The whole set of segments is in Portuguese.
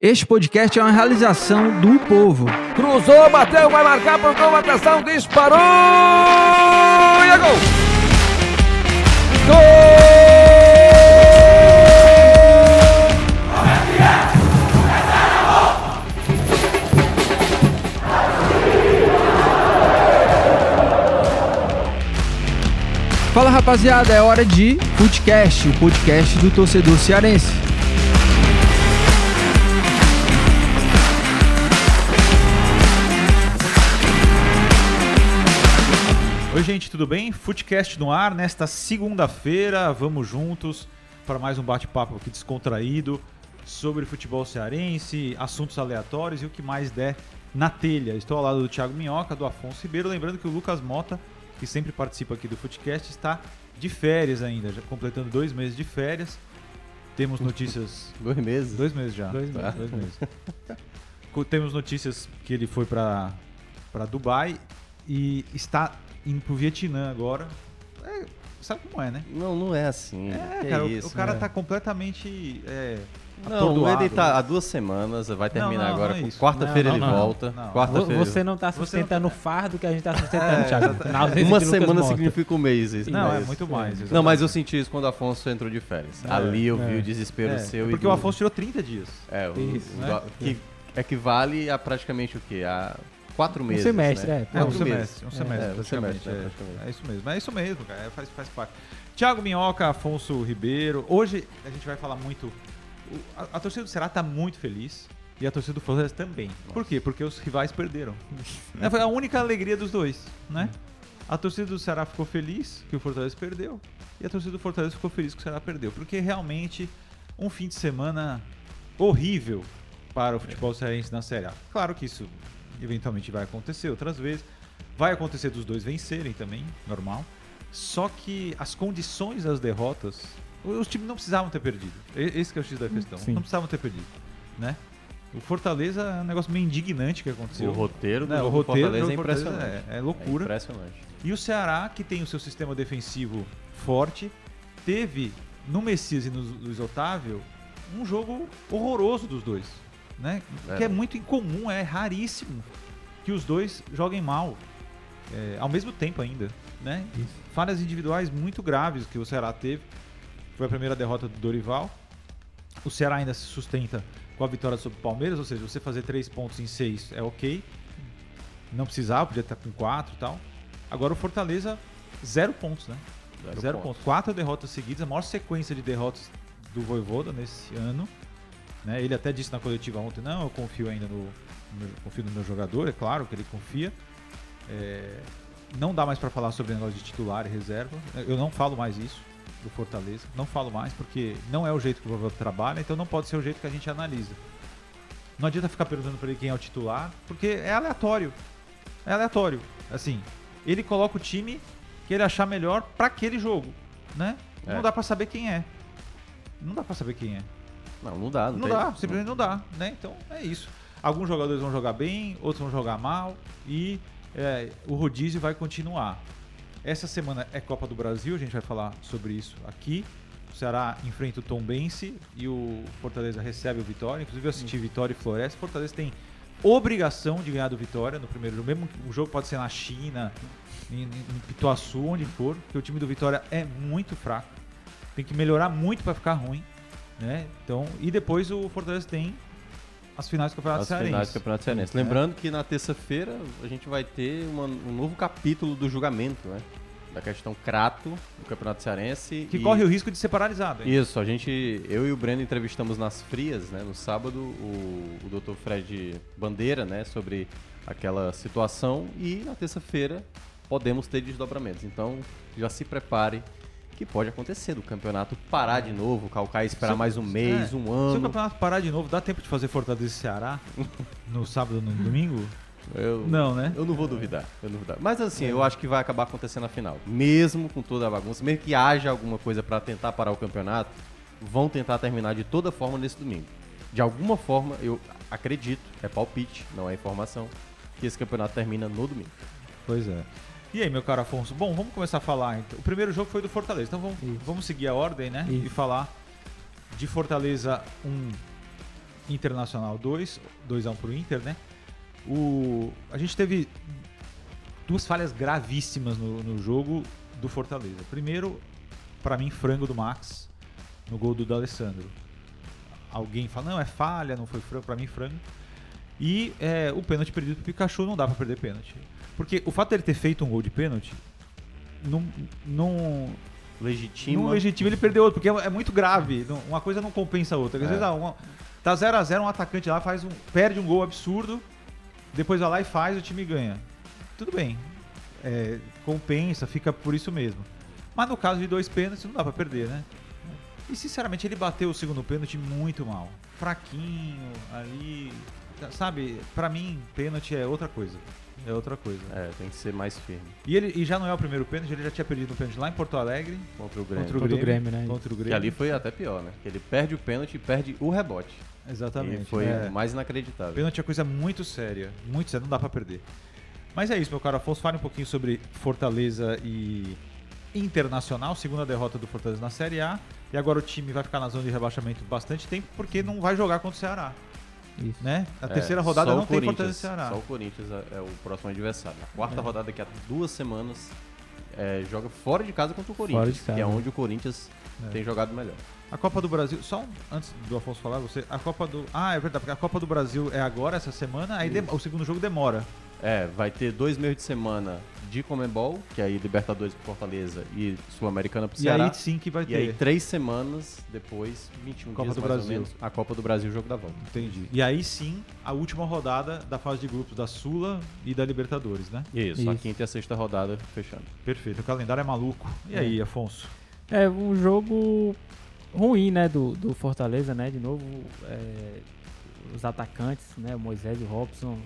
Este podcast é uma realização do povo. Cruzou, bateu, vai marcar por gol, atenção, disparou e é gol! Gol! Fala rapaziada, é hora de Footcast, o podcast do torcedor cearense. Oi, gente, tudo bem? Footcast no ar nesta segunda-feira. Vamos juntos para mais um bate-papo aqui descontraído sobre futebol cearense, assuntos aleatórios e o que mais der na telha. Estou ao lado do Thiago Minhoca, do Afonso Ribeiro. Lembrando que o Lucas Mota, que sempre participa aqui do Footcast, está de férias ainda, já completando dois meses de férias. Temos notícias. dois meses? Dois meses já. Dois meses. Dois meses. Temos notícias que ele foi para Dubai e está indo pro Vietnã agora. É, sabe como é, né? Não, não é assim. É, que cara, é o- isso, o cara né? tá completamente. É, Não, atordoado. ele tá há duas semanas, vai terminar não, agora. não é isso. Quarta-feira ele volta. Não. Quarta-feira. Você não tá sustentando tá- o fardo que a gente tá sustentando, É, Thiago. exatamente. Uma semana significa um mês. isso Não, é isso. muito mais. Não, mas eu exatamente. senti isso quando o Afonso entrou de férias. É, Ali eu vi é. o desespero É, seu. e porque do- o Afonso tirou 30 dias. É, o, Isso, o- né? que equivale a praticamente o quê? A quatro meses. semestre, né? é. É, um semestre. Um semestre, É, um semestre, é, é, é isso mesmo. É isso mesmo, cara. é, Faz, faz parte. Thiago Minhoca, Afonso Ribeiro. Hoje a gente vai falar muito. A, a torcida do Ceará tá muito feliz. E a torcida do Fortaleza também. Por quê? Porque os rivais perderam. Foi a única alegria dos dois, né? A torcida do Ceará ficou feliz que o Fortaleza perdeu. E a torcida do Fortaleza ficou feliz que o Ceará perdeu. Porque realmente um fim de semana horrível para o futebol cearense na Série A. Claro que isso eventualmente vai acontecer outras vezes. Vai acontecer dos dois vencerem também, normal. Só que as condições das derrotas, os times não precisavam ter perdido. Esse que é o X da questão. Sim. Não precisavam ter perdido, né? O Fortaleza é um negócio meio indignante que aconteceu. O roteiro do Né, o roteiro do Fortaleza é do Fortaleza impressionante. é- é loucura. É impressionante. E o Ceará, que tem o seu sistema defensivo forte, teve no Messias e no Luiz Otávio um jogo horroroso dos dois. Né? É. Que é muito incomum, é raríssimo que os dois joguem mal. é, ao mesmo tempo ainda. Né? Falhas individuais muito graves que o Ceará teve. Foi a primeira derrota do Dorival. O Ceará ainda se sustenta com a vitória sobre o Palmeiras, ou seja, você fazer três pontos em seis é ok. Não precisava, podia estar com quatro e tal. Agora o Fortaleza, zero pontos, né? Zero Zero, pontos. pontos. Quatro derrotas seguidas, a maior sequência de derrotas do Voivoda nesse ano. Né? Ele até disse na coletiva ontem, não, eu confio ainda no, no meu- confio no meu jogador, é claro que ele confia. É, não dá mais para falar sobre o negócio de titular e reserva. Eu não falo mais isso do Fortaleza. Não falo mais porque não é o jeito que o Voivoda trabalha, então não pode ser o jeito que a gente analisa. Não adianta ficar perguntando para ele quem é o titular, porque é aleatório. É aleatório. Assim, ele coloca o time que ele achar melhor para aquele jogo, né? É. Não dá para saber quem é. Não dá para saber quem é. Não, não dá. Não, Não dá, simplesmente não dá, né? Então é isso. Alguns jogadores vão jogar bem, outros vão jogar mal e é, o rodízio vai continuar. Essa semana é Copa do Brasil, a gente vai falar sobre isso aqui. O Ceará enfrenta o Tombense e o Fortaleza recebe o Vitória. Inclusive eu assisti Vitória e Floresta. Fortaleza tem obrigação de ganhar do Vitória no primeiro jogo. Mesmo que o jogo pode ser na China, em, em em Pituaçu, onde for, porque o time do Vitória é muito fraco. Tem que melhorar muito para ficar ruim. Né? Então, e depois o Fortaleza tem as finais do Campeonato As Cearense. finais do Campeonato Cearense. É. Lembrando que na terça-feira a gente vai ter uma- um novo capítulo do julgamento, né? Da questão Crato do Campeonato Cearense. Que e- corre o risco de ser paralisado. hein? Isso, a gente, eu e o Breno entrevistamos nas frias, né, no sábado, o, o Dr. Fred Bandeira, né, sobre aquela situação e na terça-feira podemos ter desdobramentos. Então, já se prepare que pode acontecer do campeonato parar de novo, o Calcaia esperar Se mais um mês, é, um Se o ano. campeonato parar de novo, dá tempo de fazer Fortaleza e Ceará no sábado no domingo? Eu, Não, né? Eu não vou duvidar, eu não vou duvidar. Mas assim, eu acho que vai acabar acontecendo na final. Mesmo com toda a bagunça, mesmo que haja alguma coisa para tentar parar o campeonato, vão tentar terminar de toda forma nesse domingo. De alguma forma, eu acredito, é palpite, não é informação, que esse campeonato termina no domingo. Pois é. E aí, meu caro Afonso? Bom, vamos começar a falar. Então. O primeiro jogo foi do Fortaleza. Então vamos, Isso. vamos seguir a ordem, né? Isso. E falar de Fortaleza um Internacional 2, 2x1 pro Inter, né? O, a gente teve duas falhas gravíssimas no, no jogo do Fortaleza. Primeiro, pra mim, frango do Max no gol do D'Alessandro. Alguém fala, não, é falha, não foi frango, pra mim, frango. E é, o pênalti perdido pro Pikachu não dá pra perder pênalti. Porque o fato dele ter feito um gol de pênalti não, não, Legitima. não legitima ele perder outro, porque é é muito grave. Não- Uma coisa não compensa a outra. Às É. vezes, ah, uma- tá 0x0, um atacante lá faz um, perde um gol absurdo, depois vai lá e faz, o time ganha. Tudo bem. É, compensa, fica por isso mesmo. Mas no caso de dois pênaltis, não dá pra perder, né? E sinceramente, ele bateu o segundo pênalti muito mal. Fraquinho, ali. Sabe, pra mim, pênalti é outra coisa. É outra coisa. É, tem que ser mais firme E, ele, e já não é o primeiro pênalti, ele já tinha perdido um pênalti lá em Porto Alegre. contra o Grêmio. Contra o Contra o Grêmio, Grêmio, né? Contra o Que Grêmio. ali foi até pior, né? Que ele perde o pênalti e perde o rebote. Exatamente. E foi é. mais inacreditável. Pênalti é coisa muito séria. Muito séria, não dá pra perder. Mas é isso, meu caro Afonso. Fale um pouquinho sobre Fortaleza e Internacional, segunda derrota do Fortaleza na Série A. E agora o time vai ficar na zona de rebaixamento bastante tempo porque não vai jogar contra o Ceará. Isso. Né? A É, terceira rodada não tem Fortaleza e Ceará. Só o Corinthians é, é o próximo adversário. Na quarta É. rodada, daqui a duas semanas, é, joga fora de casa contra o Corinthians, Fora de casa. que é onde o Corinthians É. tem jogado melhor. A Copa do Brasil, só um- antes do Afonso falar, você, a Copa do. Ah, é verdade, porque a Copa do Brasil é agora, essa semana, aí dem- o segundo jogo demora. É, vai ter dois meses de semana de Comembol, que é aí Libertadores pro Fortaleza e Sul-Americana pro E Ceará. aí sim que vai E ter. aí três semanas depois, 21 Copa dias do mais Brasil. ou menos, a Copa do Brasil, jogo da volta. Entendi. E aí sim, a última rodada da fase de grupos da Sula e da Libertadores, né? Isso, a Isso. quinta e a sexta rodada fechando. Perfeito, o calendário é maluco. E aí, Afonso? É um jogo ruim, né, do, do Fortaleza, né? De novo, é, os atacantes, né? O Moisés e o Robson.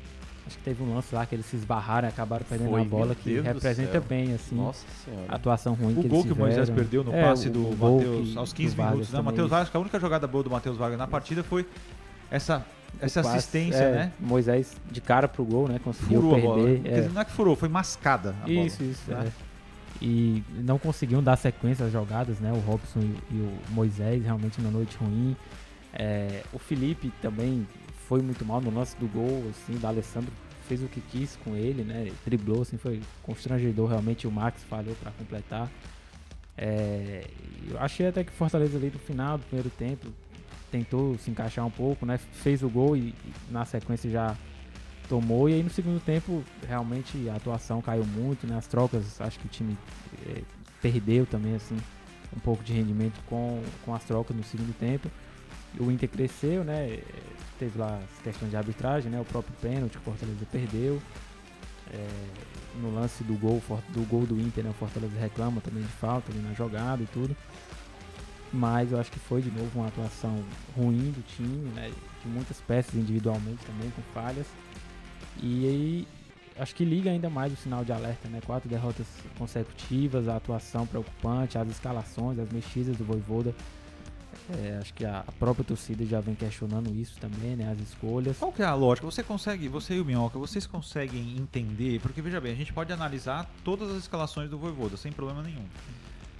Acho que teve um lance lá que eles se esbarraram e acabaram perdendo Foi, a bola, que Deus representa bem, assim, Nossa a atuação ruim O que gol eles que o Moisés perdeu no É, passe do Matheus aos do 15 Vargas minutos, né? Matheus Vargas, que a única jogada boa do Matheus Vargas na partida foi essa, essa passe, assistência, é, né? Moisés de cara pro gol, né? Conseguiu Furou a bola. perder. Quer é. dizer, não é que furou, foi mascada a bola. Isso, isso. né? é. E não conseguiam dar sequência às jogadas, né? O Robson e, e o Moisés realmente na noite ruim. É, o Felipe também foi muito mal no lance do gol, assim, o Alessandro fez o que quis com ele, né? Driblou, assim, foi constrangedor realmente. O Max falhou para completar. É, eu achei até que o Fortaleza ali no final do primeiro tempo tentou se encaixar um pouco, né? Fez o gol e, e na sequência já tomou. E aí no segundo tempo, realmente a atuação caiu muito, né? As trocas, acho que o time eh, perdeu também, assim, um pouco de rendimento com, com as trocas no segundo tempo. O Inter cresceu, né? eh, Teve lá as questões de arbitragem, né? O próprio pênalti que o Fortaleza perdeu. Eh, no lance do gol, do gol do Inter, né? O Fortaleza reclama também de falta ali na jogada e tudo. Mas eu acho que foi de novo uma atuação ruim do time, né? De muitas peças individualmente também, com falhas. E aí, acho que liga ainda mais o sinal de alerta, né? Quatro derrotas consecutivas, a atuação preocupante, as escalações, as mexidas do Voivoda. É, acho que a própria torcida já vem questionando isso também, né? As escolhas. Qual que é a lógica? Você consegue, você e o Minhoca, vocês conseguem entender? Porque veja bem, a gente pode analisar todas as escalações do Voivoda sem problema nenhum.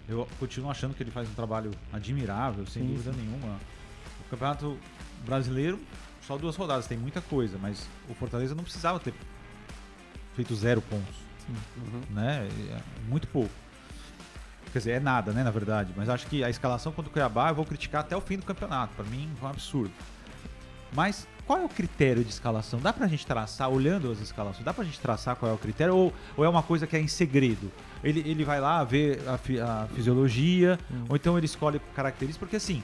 Eu continuo achando que ele faz um trabalho admirável, sem Sim, dúvida nenhuma. O Campeonato Brasileiro, só duas rodadas, tem muita coisa, mas o Fortaleza não precisava ter feito zero pontos, Uhum. né? É muito pouco. Quer dizer, é nada, né, na verdade. Mas acho que a escalação contra o Cuiabá eu vou criticar até o fim do campeonato. Pra mim, foi um absurdo. Mas qual é o critério de escalação? Dá pra gente traçar, olhando as escalações, dá pra gente traçar qual é o critério? Ou, ou é uma coisa que é em segredo? Ele, ele vai lá ver a, fi- a fisiologia, Hum. ou então ele escolhe características, porque assim,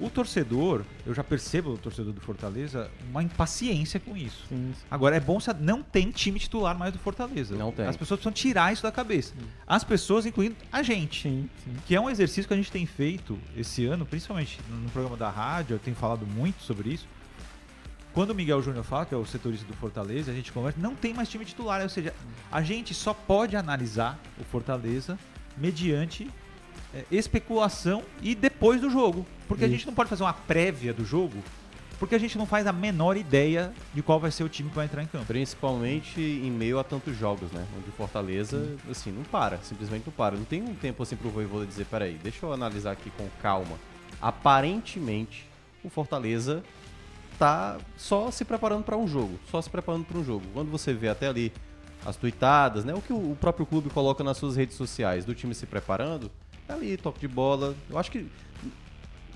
o torcedor, eu já percebo o torcedor do Fortaleza, uma impaciência com isso. Sim, Agora, é bom se não tem time titular mais do Fortaleza. Não tem. As pessoas precisam tirar isso da cabeça. As pessoas, incluindo a gente. sim, sim. Que é um exercício que a gente tem feito esse ano, principalmente no programa da rádio, eu tenho falado muito sobre isso. Quando o Miguel Júnior fala, que é o setorista do Fortaleza, a gente conversa, não tem mais time titular. Ou seja, a gente só pode analisar o Fortaleza mediante especulação e depois do jogo. Porque a Isso. gente não pode fazer uma prévia do jogo, porque a gente não faz a menor ideia de qual vai ser o time que vai entrar em campo. Principalmente em meio a tantos jogos, né? Onde o Fortaleza, assim, não para, simplesmente não para. Não tem um tempo assim pro Voivoda dizer, peraí, deixa eu analisar aqui com calma. Aparentemente, o Fortaleza tá só se preparando para um jogo, só se preparando para um jogo. Quando você vê até ali as tuitadas, né, o que o próprio clube coloca nas suas redes sociais do time se preparando, é ali toque de bola. Eu acho que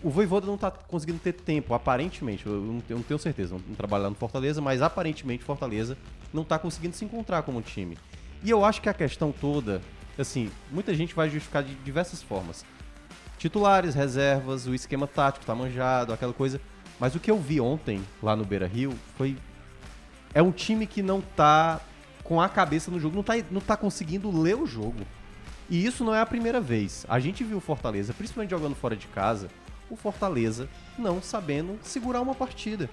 o Voivoda não tá conseguindo ter tempo, aparentemente. Eu não não tenho certeza, não, não trabalho lá no Fortaleza, mas aparentemente Fortaleza não tá conseguindo se encontrar como time. E eu acho que a questão toda, assim, muita gente vai justificar de diversas formas. Titulares, reservas, o esquema tático tá manjado, aquela coisa. Mas o que eu vi ontem lá no Beira Rio foi. É um time que não tá com a cabeça no jogo, não tá, não tá conseguindo ler o jogo. E isso não é a primeira vez. A gente viu o Fortaleza, principalmente jogando fora de casa, o Fortaleza não sabendo segurar uma partida.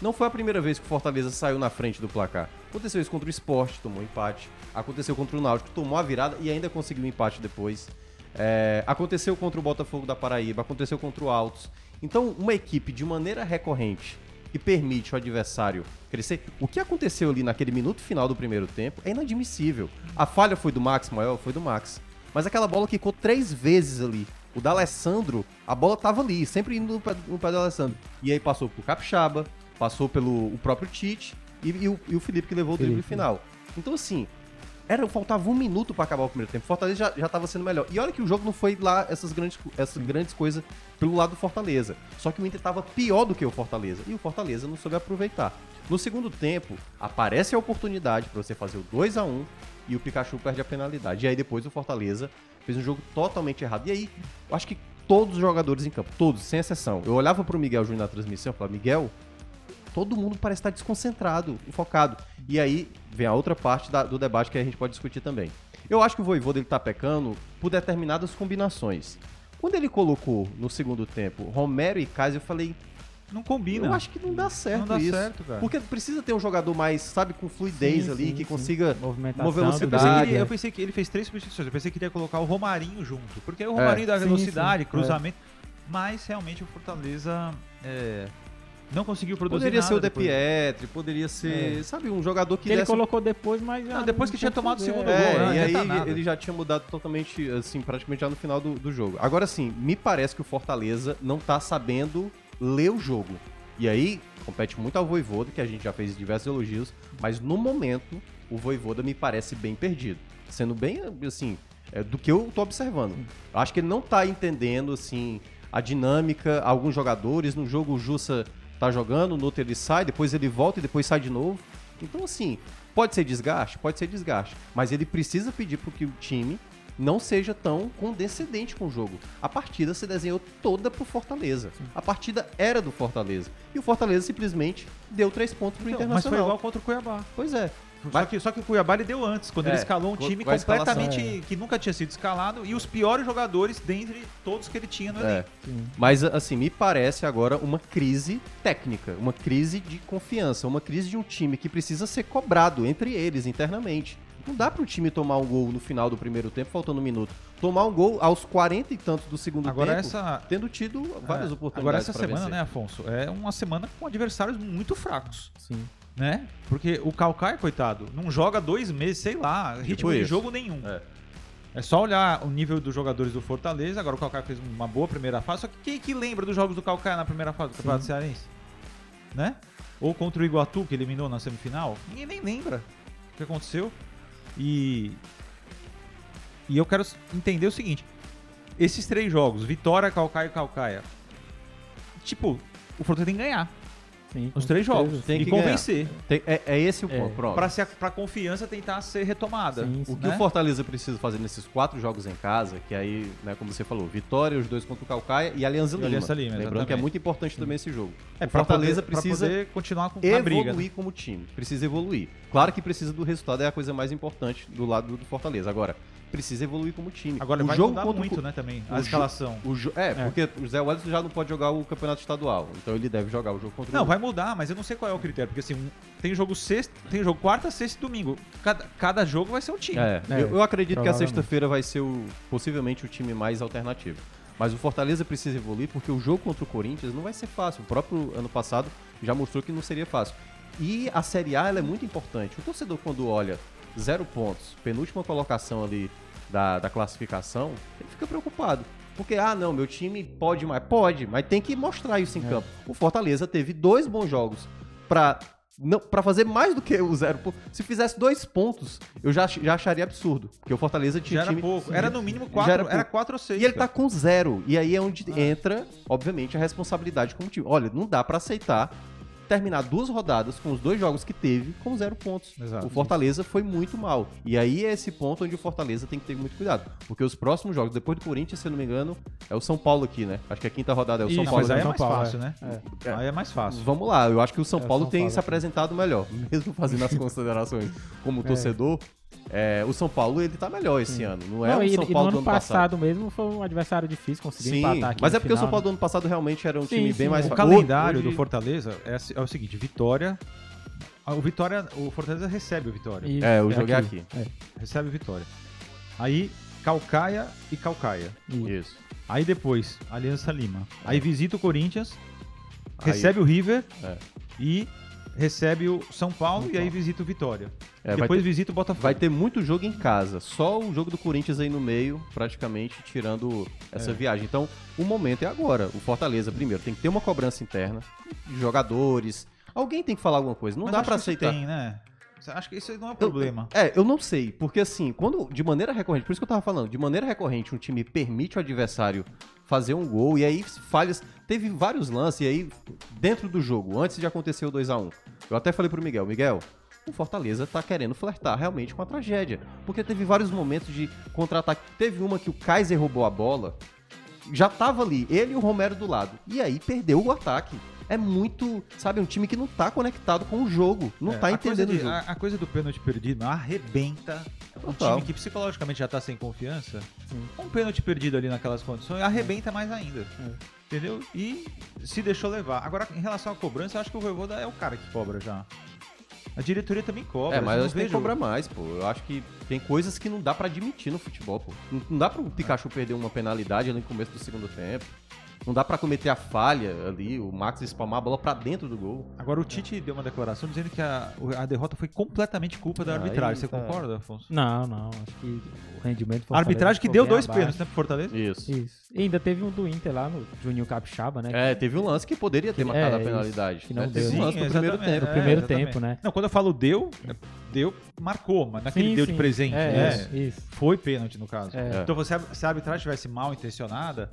Não foi a primeira vez que o Fortaleza saiu na frente do placar. Aconteceu isso contra o Sport, tomou empate. Aconteceu contra o Náutico, tomou a virada e ainda conseguiu empate depois. É, aconteceu contra o Botafogo da Paraíba, aconteceu contra o Altos. Então, uma equipe de maneira recorrente que permite o adversário crescer. O que aconteceu ali naquele minuto final do primeiro tempo é inadmissível. A falha foi do Max maior? Foi do Max. Mas aquela bola quicou três vezes ali. O da Alessandro, a bola tava ali, sempre indo no pé, no pé do Alessandro. E aí passou pro Capixaba, passou pelo o próprio Tite e, e o, e o Felipe que levou o drible final. Então, assim, era, faltava um minuto para acabar o primeiro tempo. Fortaleza já, já tava sendo melhor. E olha que o jogo não foi lá essas grandes, essas grandes coisas pelo lado do Fortaleza. Só que o Inter tava pior do que o Fortaleza. E o Fortaleza não soube aproveitar. No segundo tempo, aparece a oportunidade para você fazer o 2 a 1 e o Pikachu perde a penalidade. E aí depois o Fortaleza fez um jogo totalmente errado. E aí, eu acho que todos os jogadores em campo, todos, sem exceção. Eu olhava pro Miguel Júnior na transmissão e falava, Miguel, todo mundo parece estar desconcentrado, focado. E aí vem a outra parte da- do debate que a gente pode discutir também. Eu acho que o Voivoda ele tá pecando por determinadas combinações. Quando ele colocou no segundo tempo Romero e Kaiser, eu falei, Não combina. eu acho que não dá certo Não dá isso. certo, cara. Porque precisa ter um jogador mais, sabe, com fluidez Sim, ali, sim, que sim. consiga Movimentação mover do Eu pensei, que velocidade. ele, é. eu pensei que ele fez três substituições. Eu pensei que ele ia colocar o Romarinho junto. Porque aí o Romarinho dá Sim, velocidade, sim, cruzamento. Mas realmente o Fortaleza é, não conseguiu produzir Poderia nada ser o De depois. Pietri, poderia ser, sabe, um jogador que Que ele desse- colocou depois, mas já Não, depois que tinha tomado o segundo É, gol, É, né? e aí nada. ele já tinha mudado totalmente, assim, praticamente já no final do, do jogo. Agora sim, me parece que o Fortaleza não tá sabendo ler o jogo. E aí, compete muito ao Voivoda, que a gente já fez diversos elogios, mas no momento, o Voivoda me parece bem perdido. Sendo bem, assim, é, do que eu tô observando. Eu acho que ele não tá entendendo, assim, a dinâmica, alguns jogadores, no jogo o Jussa tá jogando, no outro ele sai, depois ele volta e depois sai de novo. Então, assim, pode ser desgaste? Pode ser desgaste. Mas ele precisa pedir para que o time não seja tão condescendente com o jogo. A partida se desenhou toda pro Fortaleza. A partida era do Fortaleza. E o Fortaleza simplesmente deu três pontos pro Então, mas foi Internacional. igual contra o Cuiabá. Pois é. Só que, só que o Cuiabá ele deu antes, quando É, ele escalou um time completamente que nunca tinha sido escalado e os piores jogadores dentre todos que ele tinha no É. elenco. Mas, assim, me parece agora uma crise técnica, uma crise de confiança, uma crise de um time que precisa ser cobrado entre eles internamente. Não dá pro time tomar um gol no final do primeiro tempo, faltando um minuto. Tomar um gol aos 40 e tantos do segundo Agora tempo, essa tendo tido várias é, oportunidades. Agora essa pra semana, vencer. né, Afonso, é uma semana com adversários muito fracos, Sim. né? Porque o Calcaia, coitado, não joga dois meses, sei lá, ritmo de jogo nenhum. É. É só olhar o nível dos jogadores do Fortaleza. Agora o Calcaia fez uma boa primeira fase. Só que quem que lembra dos jogos do Calcaia na primeira fase do Campeonato Cearense? Né? Ou contra o Iguatu, que eliminou na semifinal? Ninguém nem lembra o que aconteceu. E. E eu quero entender o seguinte: esses três jogos, Vitória, Calcaia e Calcaia. Tipo, o Fortaleza tem que ganhar Sim, três certeza. jogos. Tem e que convencer. Tem- é, é esse o É. ponto. Pra, se a, pra confiança tentar ser retomada. Sim, O sim. que né? o Fortaleza precisa fazer nesses quatro jogos em casa, que aí, né, como você falou, Vitória, os dois contra o Calcaia e Alianza Lima. Aliança Lima, Lembrando exatamente. que é muito importante também esse jogo. É, o Fortaleza poder- precisa poder continuar com a evoluir briga. né? como time. Precisa evoluir. Claro que precisa do resultado, é a coisa mais importante do lado do Fortaleza. Agora, precisa evoluir como time. Agora o vai jogo mudar o muito, Co- né, também, o a jo- escalação. o jo- é, porque o Zé Wellington já não pode jogar o campeonato estadual. Então ele deve jogar o jogo contra Não, o vai mudar, mas eu não sei qual é o critério, porque assim, tem jogo sexta, tem jogo quarta, sexta e domingo. Cada, cada jogo vai ser um time. É, É, eu, eu acredito que a sexta-feira vai ser o, possivelmente o time mais alternativo. Mas o Fortaleza precisa evoluir porque o jogo contra o Corinthians não vai ser fácil. O próprio ano passado já mostrou que não seria fácil. E a Série A ela é muito importante. O torcedor, quando olha zero pontos, penúltima colocação ali da, da classificação, ele fica preocupado. Porque, ah, não, meu time pode mais. Pode, mas tem que mostrar isso em É. campo. O Fortaleza teve dois bons jogos pra, não, pra fazer mais do que o zero. Se fizesse dois pontos, eu já, já acharia absurdo. Porque o Fortaleza tinha Já era time. pouco. Era no mínimo 4, era era. 4 ou 6. E ele tá com zero. E aí é onde entra, obviamente, a responsabilidade como time. Olha, não dá pra aceitar terminar duas rodadas com os dois jogos que teve com zero pontos. Exato. O Fortaleza foi muito mal. E aí é esse ponto onde o Fortaleza tem que ter muito cuidado. Porque os próximos jogos, depois do Corinthians, se eu não me engano, é o São Paulo aqui, né? Acho que a quinta rodada é o São Isso, Paulo. mas aí é São mais Paulo, fácil, é. né? É. Aí é mais fácil. Vamos lá, eu acho que o São É, Paulo São tem Paulo se apresentado melhor. Mesmo fazendo as considerações como torcedor, é, o São Paulo ele tá melhor esse ano. Não é Não, o e, São e Paulo ano do ano passado. passado mesmo foi um adversário difícil, conseguiu Sim, empatar aqui mas é porque o São final, Paulo né? do ano passado realmente era um Sim, time sim, bem mais é. O calendário Hoje- do Fortaleza é, é o seguinte: Vitória. O Vitória, o Fortaleza recebe o Vitória. Isso, É, o jogo é aqui. É, Recebe o Vitória. Aí Calcaia e Calcaia. isso. Aí depois Aliança Lima. Aí visita o Corinthians, Aí- recebe o River É. e recebe o São Paulo e aí visita o Vitória. É, depois ter, visita o Botafogo. vai ter muito jogo em casa. Só o jogo do Corinthians aí no meio, praticamente, tirando essa É. viagem. Então, o momento é agora. O Fortaleza, primeiro, tem que ter uma cobrança interna de jogadores. Alguém tem que falar alguma coisa. Não Mas dá isso aceitar. Tem, né? Acho que isso aí não é um problema. É, eu não sei, porque assim, quando de maneira recorrente, por isso que eu tava falando, de maneira recorrente um time permite o adversário fazer um gol e aí falhas, teve vários lances e aí dentro do jogo, antes de acontecer o 2 a 1 eu até falei pro Miguel, Miguel, o Fortaleza tá querendo flertar realmente com a tragédia, porque teve vários momentos de contra-ataque, teve uma que o Kaiser roubou a bola, já tava ali, ele e o Romero do lado, e aí perdeu o ataque. É muito, sabe, um time que não tá conectado com o jogo, não É, tá entendendo o de- jogo. A, a coisa do pênalti perdido arrebenta um Total. time que psicologicamente já tá sem confiança. Sim. Um pênalti perdido ali naquelas condições arrebenta mais ainda. É. Entendeu? E se deixou levar. Agora, em relação à cobrança, eu acho que o Voivoda é o cara que cobra já. A diretoria também cobra. É, mas eu a não gente tem que cobrar mais, pô. Eu acho que tem coisas que não dá pra admitir no futebol, pô. Não, não dá pro Pikachu perder uma penalidade ali no começo do segundo tempo. Não dá pra cometer a falha ali, o Max espalmar a bola pra dentro do gol. Agora, o Tite deu uma declaração dizendo que a, a derrota foi completamente culpa da Aí arbitragem. Você tá. concorda, Afonso? Não, não, acho que o rendimento do A arbitragem que deu dois abaixo. pênaltis, né, pro Fortaleza? Isso. Isso. E ainda teve um do Inter lá no Juninho Capixaba, né? É, teve um lance que poderia ter Que- marcado é, a isso, penalidade. que não né? deu. Teve um lance no Sim, primeiro tempo. No primeiro exatamente. tempo, né? Não, quando eu falo deu, é- deu, marcou, mas naquele Sim, deu sim. de presente, É, né? isso, isso. Foi pênalti, no caso. É. Então, você, se a arbitragem tivesse mal intencionada,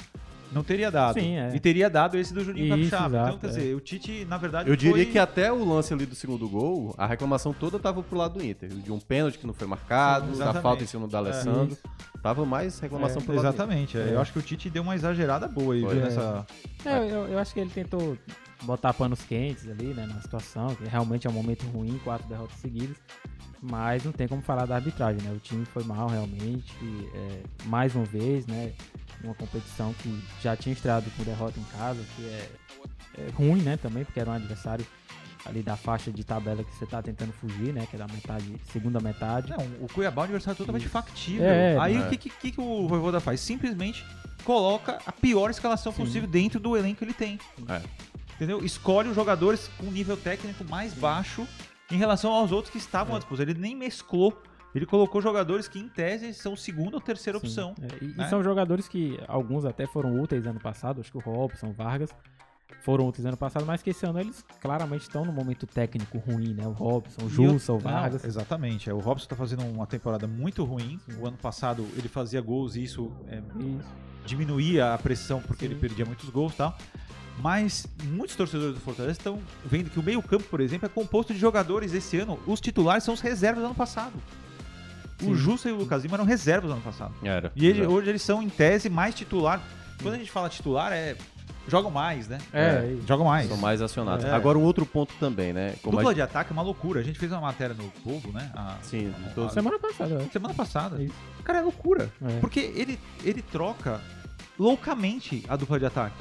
não teria dado. Sim, é. E teria dado esse do Juninho Isso, Capixaba. Então, exato, quer é. dizer, o Tite, na verdade, Eu diria foi... que até o lance ali do segundo gol, a reclamação toda tava pro lado do Inter. De um pênalti que não foi marcado, Sim, da falta em cima do Alessandro. Isso. Tava mais reclamação É, pro lado do Inter. Exatamente. é. É. Eu acho que o Tite deu uma exagerada boa aí, Foi. viu, É. nessa... É, eu, eu acho que ele tentou botar panos quentes ali, né, na situação, que realmente é um momento ruim, quatro derrotas seguidas, mas não tem como falar da arbitragem, né, o time foi mal realmente, é, mais uma vez, né, uma competição que já tinha estreado com derrota em casa, que é, é ruim, né, também, porque era um adversário ali da faixa de tabela que você tá tentando fugir, né, que é da metade, segunda metade. Não, o Cuiabá é um adversário totalmente factível. É, aí né? o que, que, que o Voivoda faz? Simplesmente coloca a pior escalação Sim. possível dentro do elenco que ele tem. É. Entendeu? Escolhe os jogadores com nível técnico mais baixo em relação aos outros que estavam É. à disposição. Ele nem mesclou. Ele colocou jogadores que, em tese, são segunda ou terceira Sim, opção. é, e, e né? são jogadores que alguns até foram úteis ano passado, acho que o Robson, Vargas foram úteis ano passado, mas que esse ano eles claramente estão num momento técnico ruim, né? O Robson, o Jussa, o Vargas. Não, exatamente. É, o Robson está fazendo uma temporada muito ruim. O ano passado ele fazia gols e isso é, Isso. diminuía a pressão porque Sim. ele perdia muitos gols e tal. Mas muitos torcedores do Fortaleza estão vendo que o meio-campo, por exemplo, é composto de jogadores esse ano. Os titulares são os reservas do ano passado. O Sim. Jussa e o Lucas Lima eram reservas do ano passado. Era. E ele- hoje eles são, em tese, mais titular. Quando a gente fala titular, é. Jogam mais, né? É, isso. Jogam mais. São mais acionados. É. Agora, um outro ponto também, né? Como Dupla a... de ataque é uma loucura. A gente fez uma matéria no Povo, né? A- Sim, a- todos- Semana passada, acho. semana passada. Isso. Cara, é loucura. É. Porque ele, ele troca loucamente a dupla de ataque.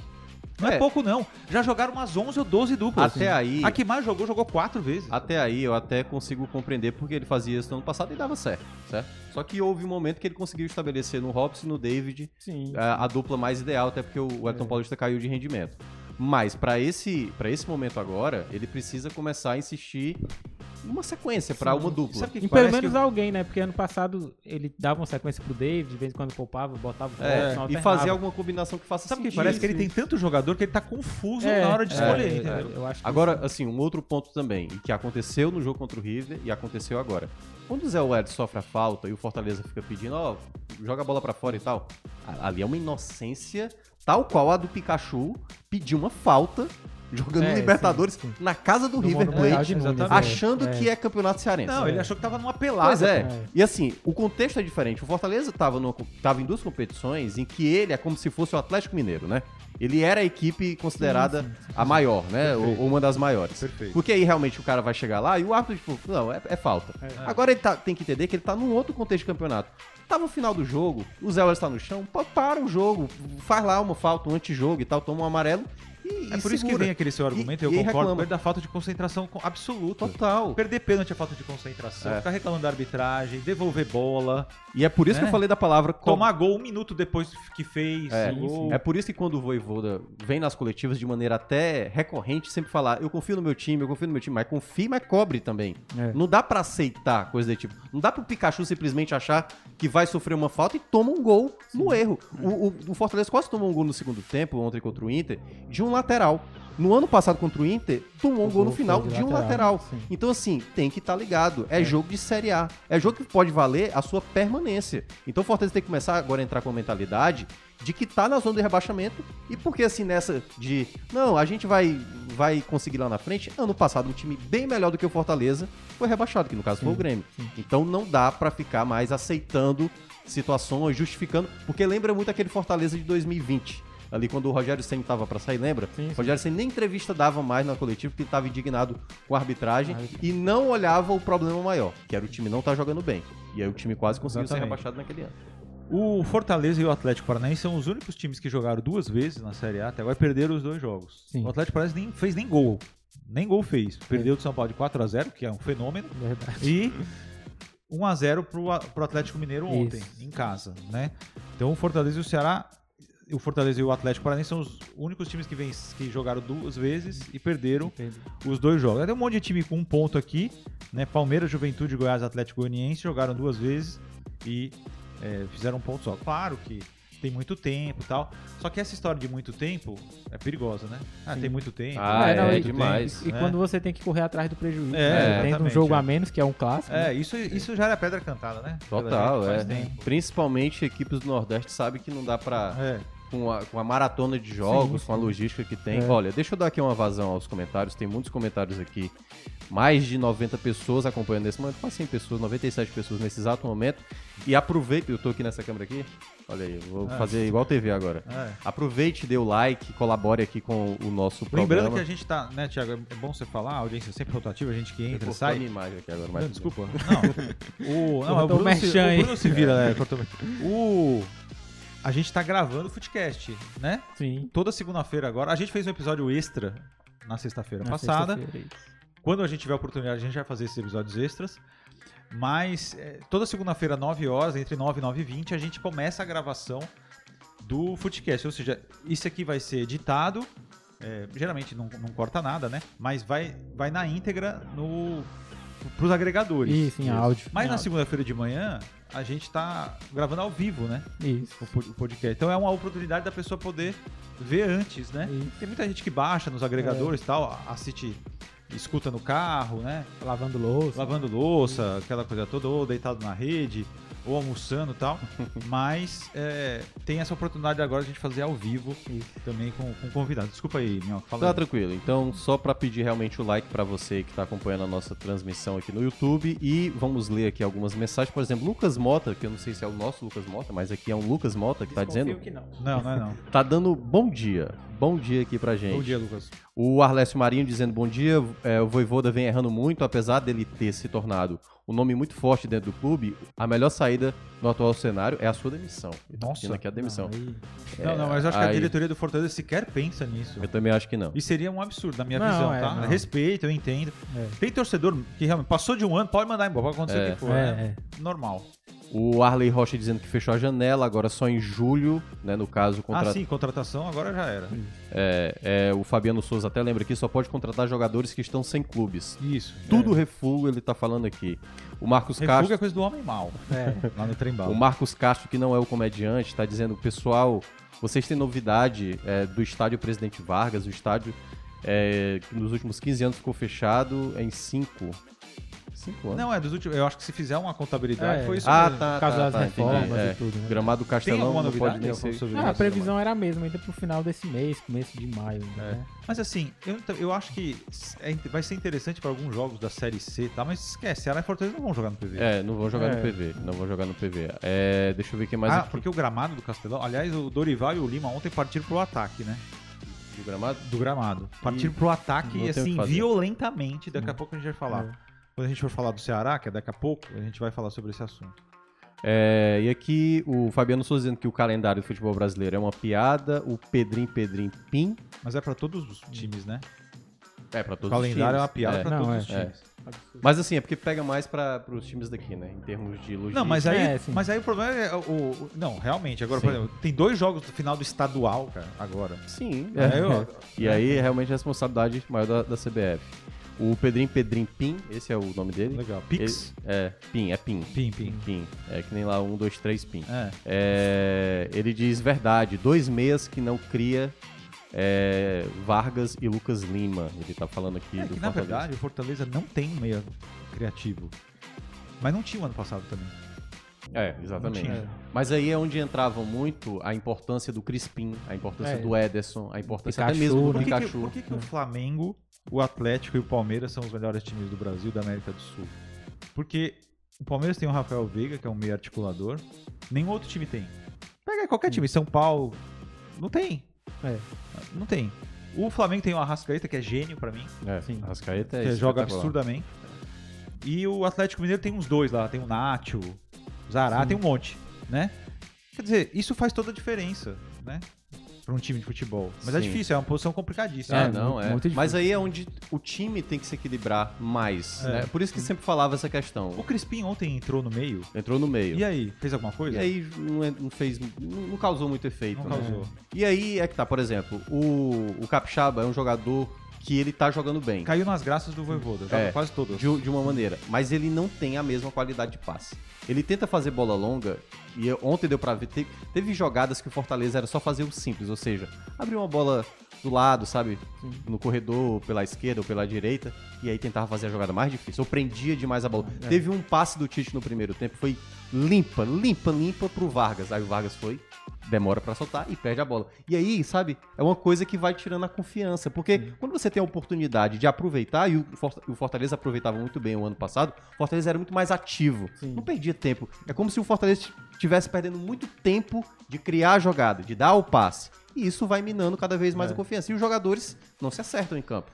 Não é, É. pouco, não. Já jogaram umas 11 ou 12 duplas. Até aí, A que mais jogou, jogou quatro vezes. até aí eu até consigo compreender porque ele fazia isso no ano passado e dava certo, certo? Só que houve um momento que ele conseguiu estabelecer no Robson e no David Sim. a, a dupla mais ideal, até porque o Elton É. Paulista caiu de rendimento. Mas pra esse, pra esse momento agora, ele precisa começar a insistir uma sequência pra uma dupla. Que E que pelo menos que- alguém, né? Porque ano passado ele dava uma sequência pro David, de vez em quando poupava, botava o É, Robson, e fazer alguma combinação que faça Sabe que sentido. parece que ele tem tanto jogador que ele tá confuso É, na hora de é, escolher, é, entendeu? Eu acho que Agora, assim, um outro ponto também, e que aconteceu no jogo contra o River e aconteceu agora. Quando o Zé Welles sofre a falta e o Fortaleza fica pedindo, ó, joga a bola pra fora e tal, ali é uma inocência tal qual a do Pikachu pedir uma falta jogando É, Libertadores sim, na casa do No River Plate, é. achando É. que é campeonato cearense. Não, ele achou que tava numa pelada. Pois é. É. E assim, o contexto é diferente. O Fortaleza estava tava em duas competições em que ele é como se fosse o Atlético Mineiro, né? Ele era a equipe considerada Sim, sim, sim, a maior, né? Ou, Perfeito. ou uma das maiores. Perfeito. Porque aí realmente o cara vai chegar lá e o árbitro, tipo, não, é, é falta. Agora ele tá- tem que entender que ele tá num outro contexto de campeonato. Tava no final do jogo, o Zé Welles tá no chão, para o jogo, faz lá uma falta, um antijogo e tal, toma um amarelo e, É por isso que vem aquele seu argumento, e eu e concordo reclama. com ele, da falta de concentração co- absoluta. Total. Perder pênalti é falta de concentração, É. ficar reclamando da arbitragem, devolver bola, E é por isso que É. eu falei da palavra tomar gol um minuto depois que fez É, é por isso que quando o Voivoda vem nas coletivas de maneira até recorrente, sempre falar, eu confio no meu time, eu confio no meu time, mas confie, mas cobre também. É. Não dá pra aceitar coisa desse tipo. Não dá pro Pikachu simplesmente achar que vai sofrer uma falta e toma um gol no erro. O, o- o Fortaleza quase tomou um gol no segundo tempo, ontem contra o Inter, de um lateral. No ano passado contra o Inter, tomou um gol no final de de um lateral, sim. Então, assim, tem que estar ligado. É, jogo de Série A. É jogo que pode valer a sua permanência. Então, o Fortaleza tem que começar agora a entrar com a mentalidade de que tá na zona de rebaixamento. E porque, assim, nessa de, não, a gente vai, vai conseguir lá na frente. Ano passado, um time bem melhor do que o Fortaleza foi rebaixado, que no caso foi o Grêmio. Então, não dá pra ficar mais aceitando situações, justificando. Porque lembra muito aquele Fortaleza de 2020. Ali quando o Rogério Senna tava pra sair, lembra? Sim, sim. O Rogério Senna nem entrevista dava mais na coletiva porque ele tava indignado com a arbitragem e não olhava o problema maior, que era o time não tá jogando bem. E aí o time quase conseguiu ser Exatamente. rebaixado naquele ano. O Fortaleza e o Atlético Paranaense são os únicos times que jogaram duas vezes na Série A até agora perderam os dois jogos. Sim. O Atlético Paranaense nem fez nem gol. Nem gol fez. Perdeu do São Paulo de 4 a 0 que é um fenômeno. Verdade. E 1 a 0 pro, pro Atlético Mineiro ontem, Isso. em casa, né? Então o Fortaleza e o Ceará, o Fortaleza e o Atlético Paranaense são os únicos times que, vem, que jogaram duas vezes e perderam os dois jogos. Tem um monte de time com um ponto aqui, né? Palmeiras, Juventude, Goiás, Atlético Goianiense jogaram duas vezes e é, fizeram um ponto só. Claro que tem muito tempo e tal. Só que essa história de muito tempo é perigosa, né? Ah, Sim. tem muito tempo. Ah, não, é e- demais. E né? quando você tem que correr atrás do prejuízo, É, né? tendo um jogo é. a menos, que é um clássico. É, né? isso, isso já era pedra cantada, né? Total, gente, é. tempo. Principalmente equipes do Nordeste sabem que não dá pra. Com a, com a maratona de jogos, Sim, com a sim. logística que tem. É. Olha, deixa eu dar aqui uma vazão aos comentários. Tem muitos comentários aqui. Mais de 90 pessoas acompanhando nesse momento. Quase 100 pessoas, 97 pessoas nesse exato momento. E aproveita, eu tô aqui nessa câmera aqui. Olha aí, eu vou É. fazer igual TV agora. É. Aproveite, dê o like, colabore aqui com o nosso Lembrando programa. que a gente tá, né, Thiago? É bom você falar, a audiência é sempre rotativa, a gente que entra, a sai. minha imagem aqui agora, mas Não, desculpa. Não. O, não, é o Bruno, se, o. Bruno se vira, né? cortou O. A gente tá gravando o Footcast, né? Sim. Toda segunda-feira agora. A gente fez um episódio extra na sexta-feira passada. isso. Quando a gente tiver a oportunidade, a gente vai fazer esses episódios extras. Mas é, toda segunda-feira, 9 horas, entre 9 e 9 e 20, a gente começa a gravação do Footcast. Ou seja, isso aqui vai ser editado. é, geralmente não, não corta nada, né? Mas vai, vai na íntegra no, pros agregadores. Isso, em áudio. Mas Em na segunda-feira de manhã, a gente tá gravando ao vivo, né? Isso. O pod- o podcast. Então é uma oportunidade da pessoa poder ver antes, né? Isso. Tem muita gente que baixa nos agregadores e tal, assiste, escuta no carro, né? Lavando louça. Lavando louça, aquela coisa toda, ou deitado na rede, ou almoçando e tal. Mas é, tem essa oportunidade agora de a gente fazer ao vivo também com, com convidado. Desculpa aí, Minhoca, fala Tá aí. tranquilo. Então, só pra pedir realmente o like pra você que tá acompanhando a nossa transmissão aqui no YouTube e vamos ler aqui algumas mensagens. Por exemplo, Lucas Mota, que eu não sei se é o nosso Lucas Mota, mas aqui é um Lucas Mota que tá dizendo, que não. Não, não é não. tá dando bom dia. Bom dia aqui pra gente. Bom dia, Lucas. O Arlécio Marinho dizendo bom dia. É, o Voivoda vem errando muito, apesar dele ter se tornado um nome muito forte dentro do clube. A melhor saída no atual cenário é a sua demissão. Nossa. aqui a demissão. Aí- não, não, mas eu acho que a aí- diretoria do Fortaleza sequer pensa nisso. Eu também acho que não. E seria um absurdo, na minha Não, visão, é, tá? não. Respeito, eu entendo. É. Tem torcedor que realmente passou de um ano, pode mandar embora, pode acontecer É. o que for, É, né? Normal. O Arley Rocha dizendo que fechou a janela, agora só em julho, né? No caso, Ah, sim, contratação agora já era. é, é, o Fabiano Souza até lembra aqui, só pode contratar jogadores que estão sem clubes. Isso. Tudo refugo ele tá falando aqui. O Marcos Refuga Castro. é coisa do homem mal. É. Lá no trem O Marcos Castro, que não é o comediante, está dizendo, pessoal, vocês têm novidade é, do estádio Presidente Vargas, o estádio é, que nos últimos 15 anos ficou fechado em 5. 5 anos? Não, é dos últimos. Eu acho que se fizer uma contabilidade, É. foi isso ah, mesmo. tá, Por causa tá, das tá, entendi. reformas É, e tudo, né? Gramado Tem Castelão alguma não pode novidade nem Alfonso, ser. sobre Ah, isso? a previsão era a mesma, ainda pro final desse mês, começo de maio. É. Né? Mas assim, eu, eu acho que é vai ser interessante para alguns jogos da Série C, tá? Mas esquece, Ceará e Fortaleza não vão jogar no PV. É, não vou jogar no É. PV. Não vou jogar no PV. É, deixa eu ver quem mais ah, aqui porque o gramado do Castelão. Aliás, o Dorival e o Lima ontem partiram pro ataque, né? do gramado. Do gramado. Partiram pro ataque não e tem o que assim, fazer. violentamente. Daqui a pouco a gente vai falar. É. Quando a gente for falar do Ceará, que é daqui a pouco, a gente vai falar sobre esse assunto. É, e aqui o Fabiano Souza dizendo que o calendário do futebol brasileiro é uma piada. O Pedrinho Pedrinho Pim. Mas é para todos os times, né? É, pra O todos os calendário é uma times. piada É. para todos os é. times. Mas assim, é porque pega mais para os times daqui, né? Em termos de logística. Não, mas aí, É, mas aí o problema é o, o- Não, realmente, agora, Sim. por exemplo, tem dois jogos do final do estadual, cara, agora. Sim. É, eu- E aí é realmente a responsabilidade maior da, da CBF. O Pedrinho Pedrinho Pim, esse é o nome dele. Legal. Pix. Ele- é, Pim, é Pim. Pim, pim. Pim. É que nem lá, um, dois, três, Pim. É. É, ele diz verdade, dois meias que não cria é, Vargas e Lucas Lima. Ele tá falando aqui É do que, na Fortaleza. verdade, o Fortaleza não tem meia criativo. Mas não tinha o ano passado também. É, exatamente. Tinha. Mas aí é onde entravam muito a importância do Crispim, a importância É. do Ederson, a importância Pikachu, até mesmo do né? Por que, que, Pikachu. por que que o Flamengo, o Atlético e o Palmeiras são os melhores times do Brasil e da América do Sul? Porque o Palmeiras tem o Rafael Veiga, que é um meio articulador. Nenhum outro time tem. Pega qualquer time, São Paulo. Não tem. É. Não tem. O Flamengo tem o Arrascaeta, que é gênio pra mim. É, Sim. Arrascaeta é que joga absurdamente. E o Atlético Mineiro tem uns dois lá, tem o Nacho, o Zará, tem um monte, né? Quer dizer, isso faz toda a diferença, né? Pra um time de futebol. Mas é Sim. difícil, é uma posição complicadíssima. É, É, não, muito- é. Mas aí é onde o time tem que se equilibrar mais. É. né? Por isso que sempre falava essa questão. O Crispim ontem entrou no meio. Entrou no meio. E aí, fez alguma coisa? E aí não, é- fez. Não, não causou muito efeito. Não né? causou. E aí é que tá, por exemplo, o, o Capixaba é um jogador que ele tá jogando bem. Caiu nas graças do Voivoda, joga É, quase todas. De, de uma maneira. Mas ele não tem a mesma qualidade de passe. Ele tenta fazer bola longa, e ontem deu pra ver. te- teve jogadas que o Fortaleza era só fazer o simples, ou seja, abrir uma bola do lado, sabe? No corredor, pela esquerda ou pela direita, e aí tentava fazer a jogada mais difícil. Ou prendia demais a bola. Teve um passe do Tite no primeiro tempo, foi limpa, limpa, limpa pro Vargas. Aí o Vargas foi, demora pra soltar e perde a bola. E aí, sabe, é uma coisa que vai tirando a confiança. Porque quando você tem a oportunidade de aproveitar, e o Forta- o Fortaleza aproveitava muito bem o ano passado, o Fortaleza era muito mais ativo. Sim. Não perdia tempo. É como se o Fortaleza estivesse perdendo muito tempo de criar a jogada, de dar o passe. E isso vai minando cada vez mais É. a confiança. E os jogadores não se acertam em campo.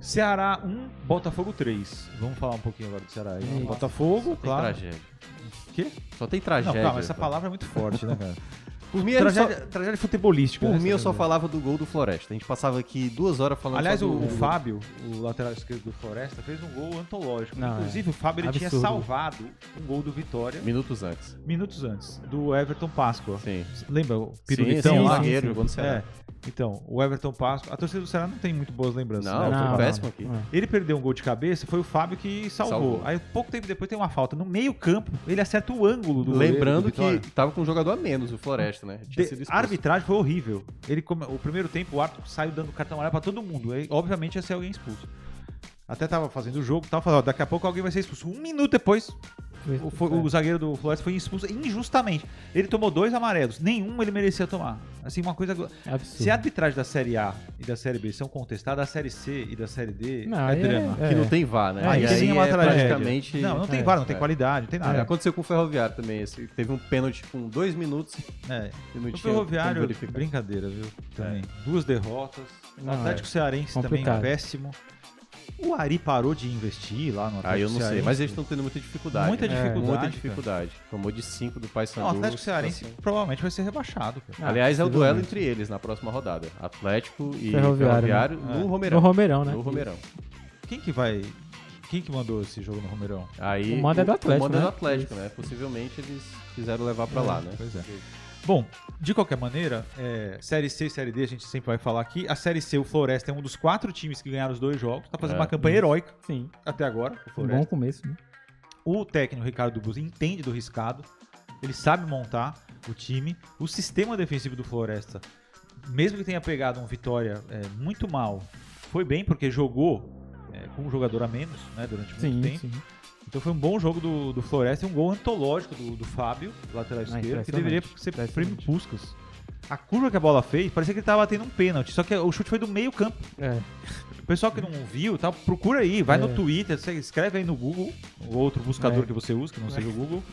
Ceará 1, Botafogo 3. Vamos falar um pouquinho agora do Ceará aí. Botafogo, claro. tragédia. Quê? Só tem Não, tragédia. calma, essa palavra é muito forte, né, cara? Por mim, ele só- tragédia, tragédia futebolística. Por né, mim, eu essa só tragédia. falava do gol do Floresta. A gente passava aqui duas horas falando Aliás, só o, do... o Fábio, o lateral esquerdo do Floresta, fez um gol antológico. Não, Inclusive, o Fábio ele tinha Absurdo. salvado um gol do Vitória Minutos antes. minutos antes, do Everton Páscoa. Sim. Lembra o Sim, pirulitão sim, lá? jogou no É. Então, o Everton Páscoa. A torcida do Ceará não tem muito boas lembranças. Não, né? foi Não, péssimo não. aqui. É. Ele perdeu um gol de cabeça, foi o Fábio que salvou. Salvou. Aí, pouco tempo depois, tem uma falta. No meio-campo, ele acerta o ângulo do goleiro Lembrando do que tava com um jogador a menos, o Floresta, né? De- a arbitragem foi horrível. Ele come- O primeiro tempo, o árbitro saiu dando cartão amarelo pra todo mundo. Obviamente ia ser alguém expulso. Até tava fazendo o jogo, tava falando, daqui a pouco alguém vai ser expulso. Um minuto depois, o, foi- o zagueiro do Flores foi expulso injustamente. Ele tomou dois amarelos, nenhum ele merecia tomar. Assim, uma coisa. É absurdo. Se a arbitragem da Série A e da Série B são contestadas, a Série C e da Série D Não, é aí é- drama. é. Que não tem VAR, né? Aí E sim é uma tragédia. praticamente... Não, não tem é, VAR, não tem é. qualidade, não tem É, nada. aconteceu com o Ferroviário também. Esse, teve um pênalti com dois minutos É. O Ferroviário, brincadeira, viu? Também. Duas derrotas. O Atlético é. Cearense também péssimo. O Ari parou de investir lá no Atlético Ah, eu não sei, Cearense. mas eles estão tendo muita dificuldade. Muita né? dificuldade, Muita cara. dificuldade. Tomou de 5 do Paysandu. Não, o Atlético Cearense situação. provavelmente vai ser rebaixado. Cara. Ah, Aliás, é o duelo possivelmente. entre eles na próxima rodada. Atlético e Ferroviário, Ferroviário, né? no É. Romeirão. No Romeirão, né? No Romeirão. Quem que vai Quem que mandou esse jogo no Romeirão? Aí, O mando é do Atlético, O mando é do né? Atlético, né? Possivelmente eles quiseram levar pra lá, né? Pois é. Bom, de qualquer maneira, é, Série C e Série D a gente sempre vai falar aqui. A Série C, o Floresta é um dos quatro times que ganharam os dois jogos. Tá fazendo É. uma campanha heróica Sim, até agora, o um Floresta. bom começo, né? O técnico Ricardo Bus entende do riscado, ele sabe montar o time. O sistema defensivo do Floresta, mesmo que tenha pegado um Vitória é, muito mal, foi bem porque jogou é, com um jogador a menos né, durante muito Sim, tempo. sim. Então foi um bom jogo do, do Floresta um gol antológico do, do Fábio, lateral esquerdo, que Ah, deveria ser prêmio. Puskas. A curva que a bola fez, parecia que ele tava batendo um pênalti, só que o chute foi do meio campo. É. O pessoal que não viu, tá, procura aí, vai É. no Twitter, escreve aí no Google, o outro buscador É. que você usa, que não seja o Google.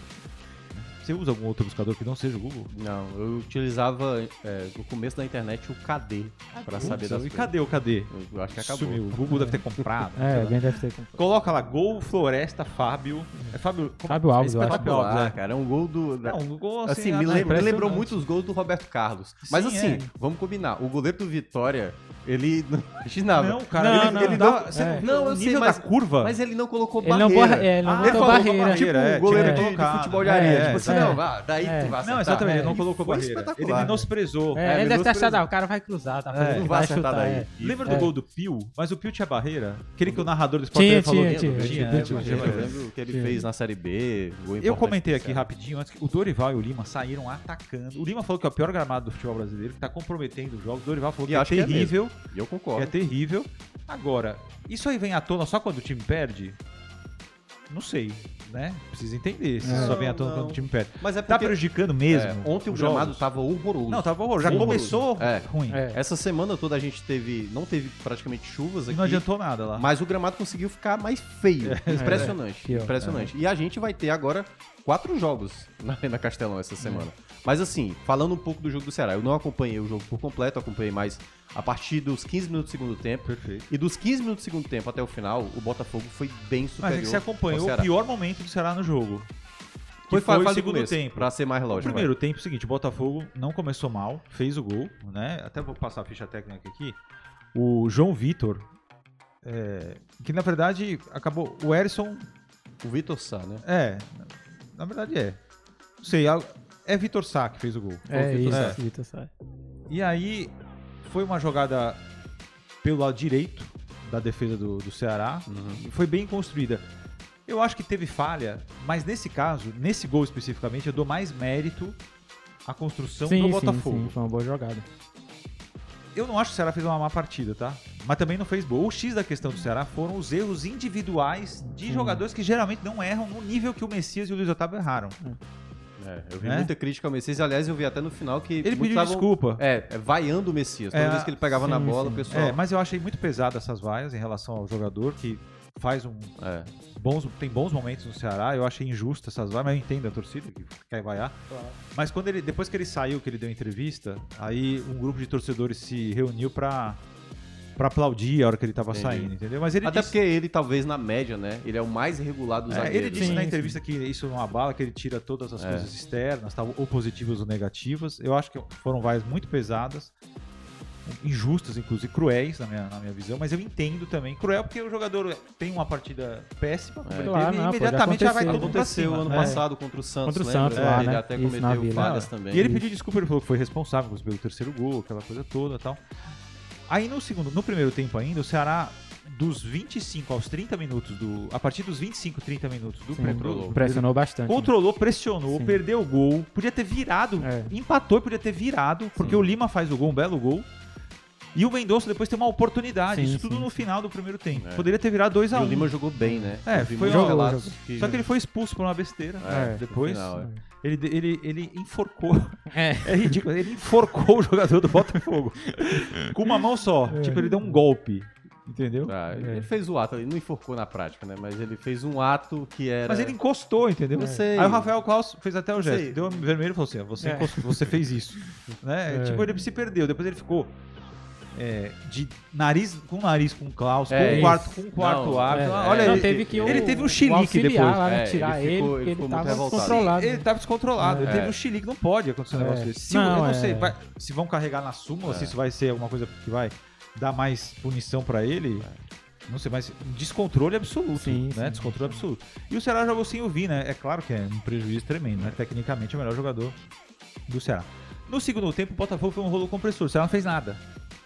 Você usa algum outro buscador que não seja o Google? Não, eu utilizava é, no começo da internet o KD pra saber das e coisas. cadê o KD? Eu acho que acabou. Sumiu. O Google deve ter comprado. É, lá. alguém deve ter comprado. Coloca lá, Gol Floresta Fábio. É Fábio. como- Fábio Alves, eu acho. Fábio Alves, Espetacular, é. cara. É um gol do. Não, um gol Assim, assim, me, ah, lembra- me impressionante. lembrou muito os gols do Roberto Carlos. Mas Sim, assim, é. vamos combinar. O goleiro do Vitória, ele não imaginava. Não, cara, Não, ele, não, ele não. dá. Você É. não, Não, eu sei, nível mas- da curva. Mas ele não colocou Ele não, barreira. borra, é, ele não Ah, botou ele falou barreira. barreira, Tipo é, o goleiro tinha de, de futebol de É, areia. é, tipo assim, é. não, ah, daí É. tu vai Não, acertar. exatamente, É. ele não colocou barreira. Ele menosprezou. É, É, ele deve ter achado, ah, o cara vai cruzar, tá É. Não vai vai acertar chutar. daí. é. Lembra do gol do Pio? Mas o Pio tinha barreira? Aquele que o narrador do Sport Tinha, falou. tinha, Tinha, Eu lembro que ele fez na Série B. Eu comentei aqui rapidinho antes que o Dorival e o Lima saíram atacando. O Lima falou que é o pior gramado do futebol brasileiro, que tá comprometendo o jogo. O Dorival falou que é terrível, E eu que concordo. é terrível. Agora, isso aí vem à tona só quando o time perde? Não sei, né? Precisa entender se É. só vem à tona Não, quando não. o time perde. Mas é Tá porque prejudicando mesmo. é, ontem o gramado tava horroroso. Não, tava horroroso. Já Horroroso. começou É. ruim. É. Essa semana toda a gente teve. Não teve praticamente chuvas E aqui. não adiantou nada lá. Mas o gramado conseguiu ficar mais feio. Impressionante. Pior. impressionante. E a gente vai ter agora quatro jogos na Arena Castelão essa semana. Mas assim, falando um pouco do jogo do Ceará, eu não acompanhei o jogo por completo, acompanhei mais a partir dos 15 minutos do segundo tempo. Perfeito. E dos 15 minutos do segundo tempo até o final, o Botafogo foi bem superior. Mas é que você acompanhou o pior momento do Ceará no jogo. Que Foi, foi, o o segundo começo, tempo. Pra ser mais O lógico. primeiro tempo é o seguinte, o Botafogo não começou mal, fez o gol, né? Até vou passar a ficha técnica aqui. O João Vitor, é, que na verdade acabou. O Erson, vai. O Vitor Sá, né? é. Na verdade é. Não sei, é- é Vitor Sá que fez o gol. É Vitor isso, Sá. Vitor Sá. E aí foi uma jogada pelo lado direito da defesa do, do Ceará. Uhum. E Foi bem construída. Eu acho que teve falha, mas nesse caso, nesse gol especificamente, eu dou mais mérito à construção Sim, do sim, Botafogo. sim, foi uma boa jogada. Eu não acho que o Ceará fez uma má partida, tá? Mas também não fez boa. O X da questão do Ceará foram os erros individuais de Sim. jogadores que geralmente não erram no nível que o Messias e o Luiz Otávio erraram. É, eu vi Né? muita crítica ao Messias. Aliás, eu vi até no final que. Ele pediu tavam- desculpa. É, é, vaiando o Messias. Toda É, vez que ele pegava na sim, bola, sim. o pessoal. É, mas eu achei muito pesado essas vaias em relação ao jogador que faz um É. bons, tem bons momentos no Ceará. Eu achei injusto essas vaias, mas eu entendo a torcida que quer vaiar. Mas quando ele, depois que ele saiu, que ele deu entrevista, aí um grupo de torcedores se reuniu pra, pra aplaudir a hora que ele tava Entendi. saindo, entendeu? Mas ele Até disse, porque ele, talvez, na média, né? Ele é o mais regular dos é, zagueiros. ele disse Sim, na sim. entrevista que isso não abala, que ele tira todas as É. coisas externas, tá, ou positivas ou negativas. Eu acho que foram vaias muito pesadas. Injustas, inclusive, cruéis, na minha, na minha visão, mas eu entendo também. Cruel porque o jogador tem uma partida péssima, É. ele Claro, teve, não, e imediatamente já vai acontecer. todo Aconteceu cima. ano É. passado contra o Santos. Contra o lembra? Santos É, lá, Ele né? até Isso, cometeu falhas também. E ele pediu desculpa, ele falou que foi responsável pelo terceiro gol, aquela coisa toda e tal. Aí no segundo, no primeiro tempo ainda, o Ceará dos 25 aos 30 minutos do, a partir dos 25, 30 minutos do Sim. Pressionou bastante. controlou, pressionou, Sim. perdeu o gol, podia ter virado, É. empatou e podia ter virado, porque Sim. o Lima faz o gol, um belo gol. E o Mendonça depois tem uma oportunidade, Sim, isso tudo sim, no final do primeiro tempo. É. Poderia ter virado 2 E a o 1 Lima jogou bem, né? É, foi um- relatos jogo. que- Só que ele foi expulso por uma besteira. É, no depois final, é. ele, ele, ele enforcou É. É ridículo. Ele enforcou o jogador do Botafogo. Com uma mão só. É. Tipo, ele deu um golpe. Entendeu? Ah, É. Ele fez o ato, ele não enforcou na prática, né? Mas ele fez um ato que era. Mas ele encostou, entendeu? Eu sei. Aí o Rafael Klaus fez até o gesto. Deu um vermelho e falou assim: ó, você, É. encostou, você fez isso. né? É. Tipo, ele se perdeu. Depois ele ficou. É, de nariz com nariz com o Klaus, É, com o quarto, com o quarto Não, árbitro. é, Olha, é. Não, ele, teve que ele o- teve um chilique depois. lá, né, É, tirar ele ele, ficou- porque ele ele, ficou descontrolado. Ele tava descontrolado, ele É. teve um chilique, não pode acontecer um É. negócio desse. Se, o- eu Não, não é. sei vai- se vão carregar na súmula, É. se isso vai ser alguma coisa que vai dar mais punição pra ele. Não sei, mas descontrole absoluto. Sim, né? sim. Descontrole absoluto. E o Ceará jogou sem o Vi, né? É claro que é um prejuízo tremendo, né? Tecnicamente é o melhor jogador do Ceará. No segundo tempo, o Botafogo foi um rolo compressor. O Ceará não fez nada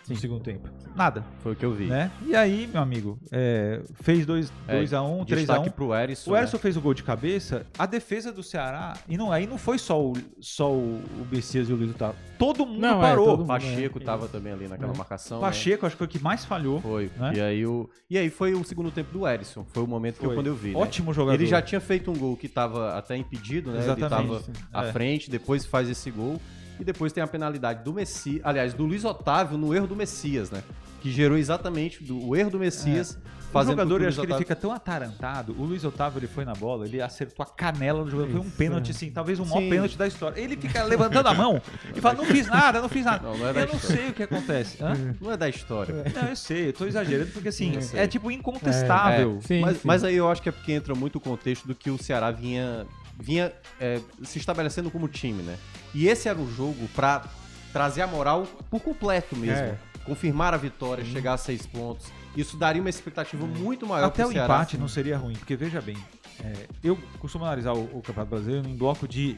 no segundo tempo. Nada. Foi o que eu vi. Né? E aí, meu amigo, é, fez 2x1, É, 3x1. Destaque pro Erisson. O Erson né? fez o gol de cabeça, a defesa do Ceará, e não, aí não foi só o, só o, o Bessias e o Luiz Otávio. Todo mundo Não, é, parou. todo mundo. Pacheco É, tava também ali naquela marcação. né? Pacheco, acho que foi o que mais falhou. Foi. né? E, aí o... e aí foi o segundo tempo do Erisson. Foi o momento que eu, Foi. quando eu vi. né? Ótimo jogador. Ele já tinha feito um gol que tava até impedido, né? Exatamente. Ele tava à É. frente, depois faz esse gol. E depois tem a penalidade do Messias, aliás, do Luiz Otávio no erro do Messias, né? Que gerou exatamente do, o erro do Messias O fazendo com jogador, eu o acho que ele fica tão atarantado. O Luiz Otávio, ele foi na bola, ele acertou a canela do jogador. Foi um pênalti, assim, talvez o maior Sim. pênalti da história. Ele fica levantando a mão e fala: Não fiz nada, não fiz nada. Não, não é eu não história. sei o que acontece. Hã? Não é da história. Não, eu sei, eu tô exagerando, porque assim, é tipo incontestável. É, sim, mas, sim. mas aí eu acho que é porque entra muito o contexto do que o Ceará vinha, vinha é, se estabelecendo como time, né? E esse era o jogo pra trazer a moral por completo mesmo. É. Confirmar a vitória, chegar a seis pontos. Isso daria uma expectativa muito maior Até pro o Ceará. empate não seria ruim, porque veja bem, é, eu costumo analisar o, o Campeonato Brasileiro em bloco de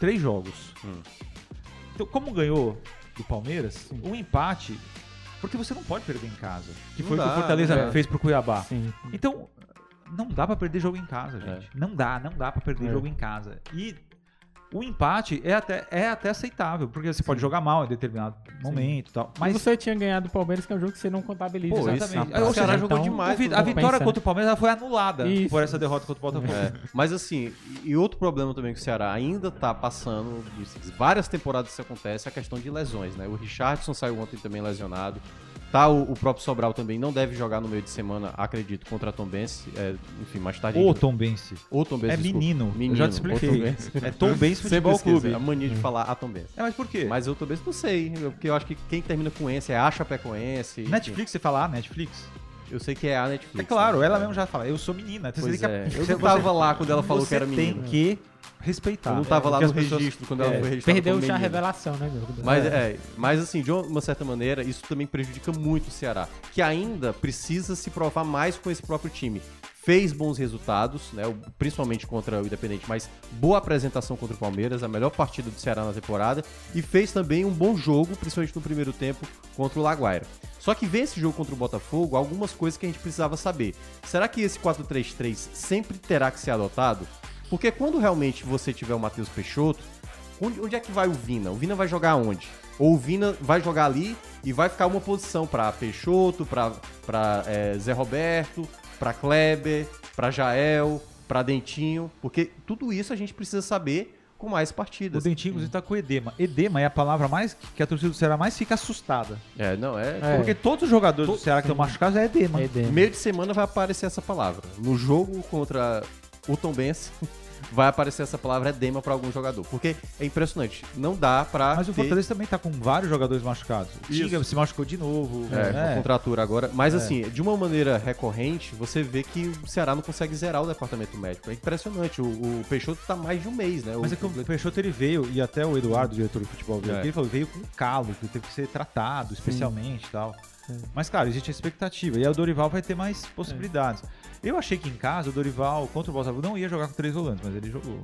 três jogos. Hum. Então, como ganhou do Palmeiras, um empate, porque você não pode perder em casa, que Não foi o que dá, o Fortaleza é. fez pro Cuiabá. Sim. Então, não dá pra perder jogo em casa, gente. Não dá, não dá pra perder É. jogo em casa. E o empate é até, é até aceitável, porque você pode jogar mal em determinado momento e tal. Mas Mas você tinha ganhado do Palmeiras, que é um jogo que você não contabiliza. Pô, Exatamente. Ou o Ceará jogou então, demais. o vi- a vitória contra o Palmeiras foi anulada Isso. por essa derrota contra o Botafogo. É, mas assim, e e outro problema também que o Ceará ainda tá passando, várias temporadas isso acontece, é a questão de lesões, né? O Richardson saiu ontem também lesionado. Tá, o, o próprio Sobral também não deve jogar no meio de semana, acredito, contra a Tombense. É, enfim, mais tarde. a Ô, gente- Tom Bense. Ou Tombense, É desculpa. menino. Menino, Eu já te expliquei. ou Tombense. É Tom Bense Sempre Futebol esqueço, Clube. A mania de falar a Tombense. É, mas por quê? Mas eu Tombense não sei, porque eu acho que quem termina com esse é a Chapecoense. enfim. Netflix, você fala, ah, Netflix? Eu sei que é a Netflix. É claro, né? ela mesmo já fala, eu sou menina. Então Pois você tem é. que, Eu tava lá quando ela falou que era menina. tem que respeitar. Eu não tava lá Porque no as pessoas- registro quando ela É. foi registrada Perdeu já a revelação, né, meu? Mas, é, mas assim, de uma certa maneira, isso também prejudica muito o Ceará, que ainda precisa se provar mais com esse próprio time. Fez bons resultados, né, principalmente contra o Independente, mas boa apresentação contra o Palmeiras, a melhor partida do Ceará na temporada, e fez também um bom jogo, principalmente no primeiro tempo, contra o Laguaira. Só que ver esse jogo contra o Botafogo, algumas coisas que a gente precisava saber. Será que esse 4-3-3 sempre terá que ser adotado? Porque quando realmente você tiver o Matheus Peixoto, Onde, onde é que vai o Vina? O Vina vai jogar onde? Ou o Vina vai jogar ali e vai ficar uma posição pra Peixoto, pra, pra é, Zé Roberto, pra Kleber, pra Jael, pra Dentinho, porque tudo isso a gente precisa saber com mais O partidas. Dentinho, inclusive, tá com edema. Edema é a palavra mais que a torcida do Ceará mais fica assustada. É, não, é. É. Porque todos os jogadores do Ceará que estão machucados é edema. É edema. Meio de semana vai aparecer essa palavra. No jogo contra o Tom Benz, vai aparecer essa palavra edema pra algum jogador. Porque é impressionante. Não dá pra. Mas o ter- Fortaleza também tá com vários jogadores machucados. O. Tinga se machucou de novo. É, né? contratura agora. Mas assim, de uma maneira recorrente, você vê que o Ceará não consegue zerar o departamento médico. É impressionante. O, o Peixoto tá mais de um mês, né? Mas é que o Peixoto ele veio, e até o Eduardo, diretor de futebol, veio É. aqui, ele falou, veio com calo, que teve que ser tratado especialmente e tal. Mas, claro, existe a expectativa. E aí o Dorival vai ter mais possibilidades. Eu achei que em casa o Dorival contra o Botafogo não ia jogar com três volantes, mas ele jogou.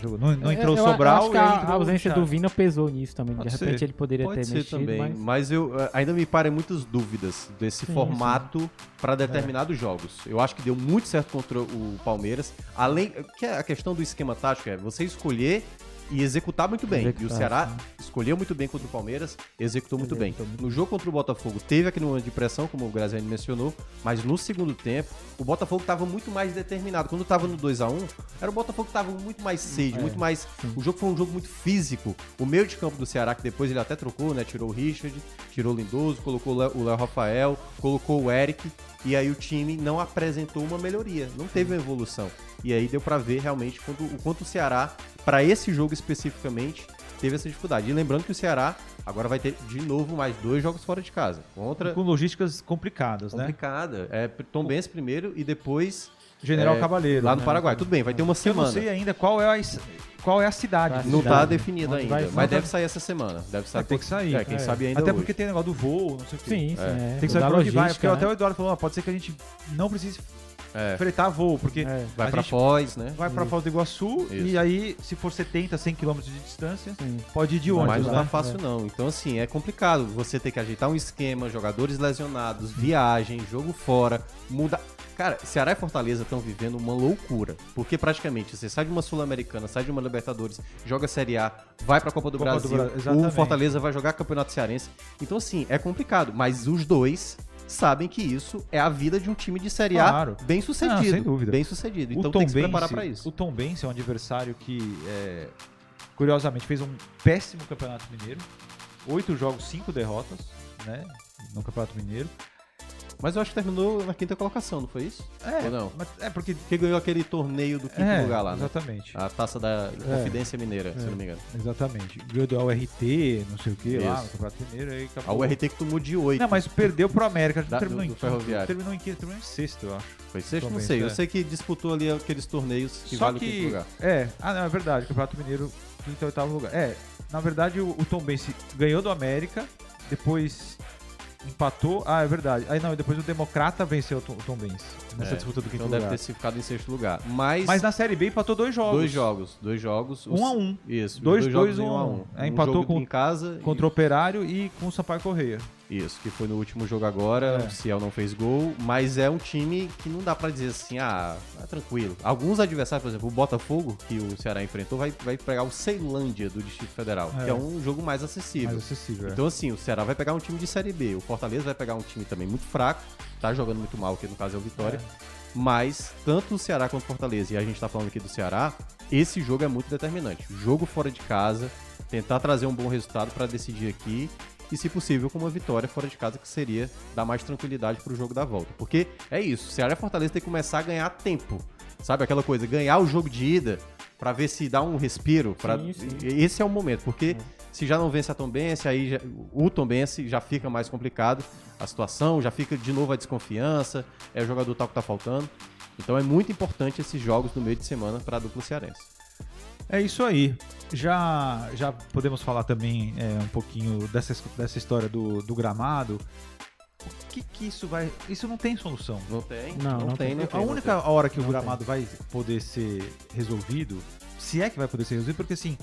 jogou. Não, não É, entrou eu- o Sobral Eu acho que a, a o ausência do Vina pesou nisso também. Pode de repente ser. ele poderia Pode ter ser mexido, também. mas... Mas, eu eh, ainda me parem muitas dúvidas desse Sim, formato para determinados jogos. Eu acho que deu muito certo contra o Palmeiras. Além que a questão do esquema tático é você escolher e executar muito bem. e o Executar, Ceará sim. escolheu muito bem contra o Palmeiras, executou muito bem. No jogo contra o Botafogo teve aquele momento de pressão, como o Graziani mencionou, mas no segundo tempo o Botafogo estava muito mais determinado. Quando estava no 2 a 1 era o Botafogo que estava muito mais sede, É, muito mais. sim. O jogo foi um jogo muito físico. O meio de campo do Ceará, que depois ele até trocou, né? Tirou o Richard, tirou o Lindoso, colocou o Léo Rafael, colocou o Eric. E aí o time não apresentou uma melhoria, não teve uma evolução. E aí deu pra ver realmente o quanto o Ceará, pra esse jogo especificamente, teve essa dificuldade. E lembrando que o Ceará agora vai ter de novo mais dois jogos fora de casa. Contra Com logísticas complicadas, né? complicada. É Tom Benz primeiro e depois General É, Cabaleiro. Lá no né? Paraguai. Tudo bem, vai ter uma Eu não semana. sei ainda qual é a, qual é a cidade. Vai Não tá definido Onde ainda, vai- mas deve tá- sair essa semana. Deve sair. Vai ter que sair. É, quem É. sabe ainda Até hoje. porque tem negócio do voo, não sei o quê. Sim, sim. É. Tem que saber pra onde vai, porque até o né? Eduardo falou, ó, pode ser que a gente não precise É, fretar voo, porque É, vai a pra gente Foz, né? vai pra Foz do Iguaçu Isso. e aí, se for 70, 100 km de distância, sim. pode ir de ônibus, Mas não né? tá fácil não. Então, assim, é complicado. Você ter que ajeitar um esquema, jogadores lesionados, viagem, jogo fora, muda. Cara, Ceará e Fortaleza estão vivendo uma loucura. Porque praticamente você sai de uma Sul-Americana, sai de uma Libertadores, joga Série A, vai pra Copa do Copa do Brasil. Bra- o. Fortaleza vai jogar Campeonato Cearense. Então, assim, é complicado. Mas os dois sabem que isso é a vida de um time de Série A Claro. bem sucedido. Não, sem dúvida. Bem sucedido. Então tem que se preparar pra isso. O Tom Bense é um adversário que, é, curiosamente, fez um péssimo Campeonato Mineiro. Oito jogos, cinco derrotas, né? No Campeonato Mineiro. Mas eu acho que terminou na quinta colocação, não foi isso? É, Ou não? mas é porque... Porque ganhou aquele torneio do quinto é, lugar lá, né? Exatamente. A taça da Confidência Mineira, se eu não me engano. Exatamente. Ganhou do URT, não sei o que, lá no Campeonato Mineiro. Aí A. URT que tomou de 8. Não, mas perdeu pro América. Da- terminou do- em do Ferroviário. Terminou em quinto, terminou em sexto, eu acho. Foi sexto? Não sei. é. Eu sei que disputou ali aqueles torneios que Só valem o quinto que. lugar. É, ah, não, é verdade. Campeonato Mineiro, quinto e oitavo lugar. É, na verdade, o, o Tom Bense ganhou do América, depois empatou. Ah, é verdade. Aí não, e depois o Democrata venceu o Tom, o Tom Bense nessa É, disputa do quinto Então deve lugar. ter se ficado em sexto lugar. Mas, Mas na Série B empatou dois jogos. dois jogos. Dois jogos. Um a um. Isso. os Dois, dois dois, jogos em um um a um. É, empatou com- em casa. Contra o Operário e com o Sampaio Correia. Isso, que foi no último jogo agora. É. O Ciel não fez gol. Mas é um time que não dá pra dizer assim, ah, é tranquilo. Alguns adversários, por exemplo, o Botafogo, que o Ceará enfrentou, vai, vai pegar o Ceilândia do Distrito Federal, É. que é um jogo mais acessível. Mais acessível. é. Então, assim, o Ceará vai pegar um time de Série B. O Fortaleza vai pegar um time também muito fraco. Tá jogando muito mal, que no caso é o Vitória. Mas, tanto o Ceará quanto o Fortaleza, e a gente tá falando aqui do Ceará, esse jogo é muito determinante. Jogo fora de casa, tentar trazer um bom resultado pra decidir aqui. E, se possível, com uma vitória fora de casa, que seria dar mais tranquilidade pro jogo da volta. Porque é isso, Ceará e Fortaleza tem que começar a ganhar tempo. Sabe aquela coisa, ganhar o jogo de ida pra ver se dá um respiro. Pra... Sim, sim. Esse é o momento, porque se já não vence a Tombense, aí já- o Tombense já fica mais complicado a situação, já fica de novo a desconfiança, é o jogador tal que tá faltando. Então é muito importante esses jogos no meio de semana para a dupla cearense. É isso aí. Já, já podemos falar também é, um pouquinho dessa, dessa história do, do gramado. O que, que isso vai. Isso não tem solução. Não tem? Não, não tem, tem. não tem. a não única tem. hora que o Não gramado vai poder ser resolvido, se é que vai poder ser resolvido, porque assim,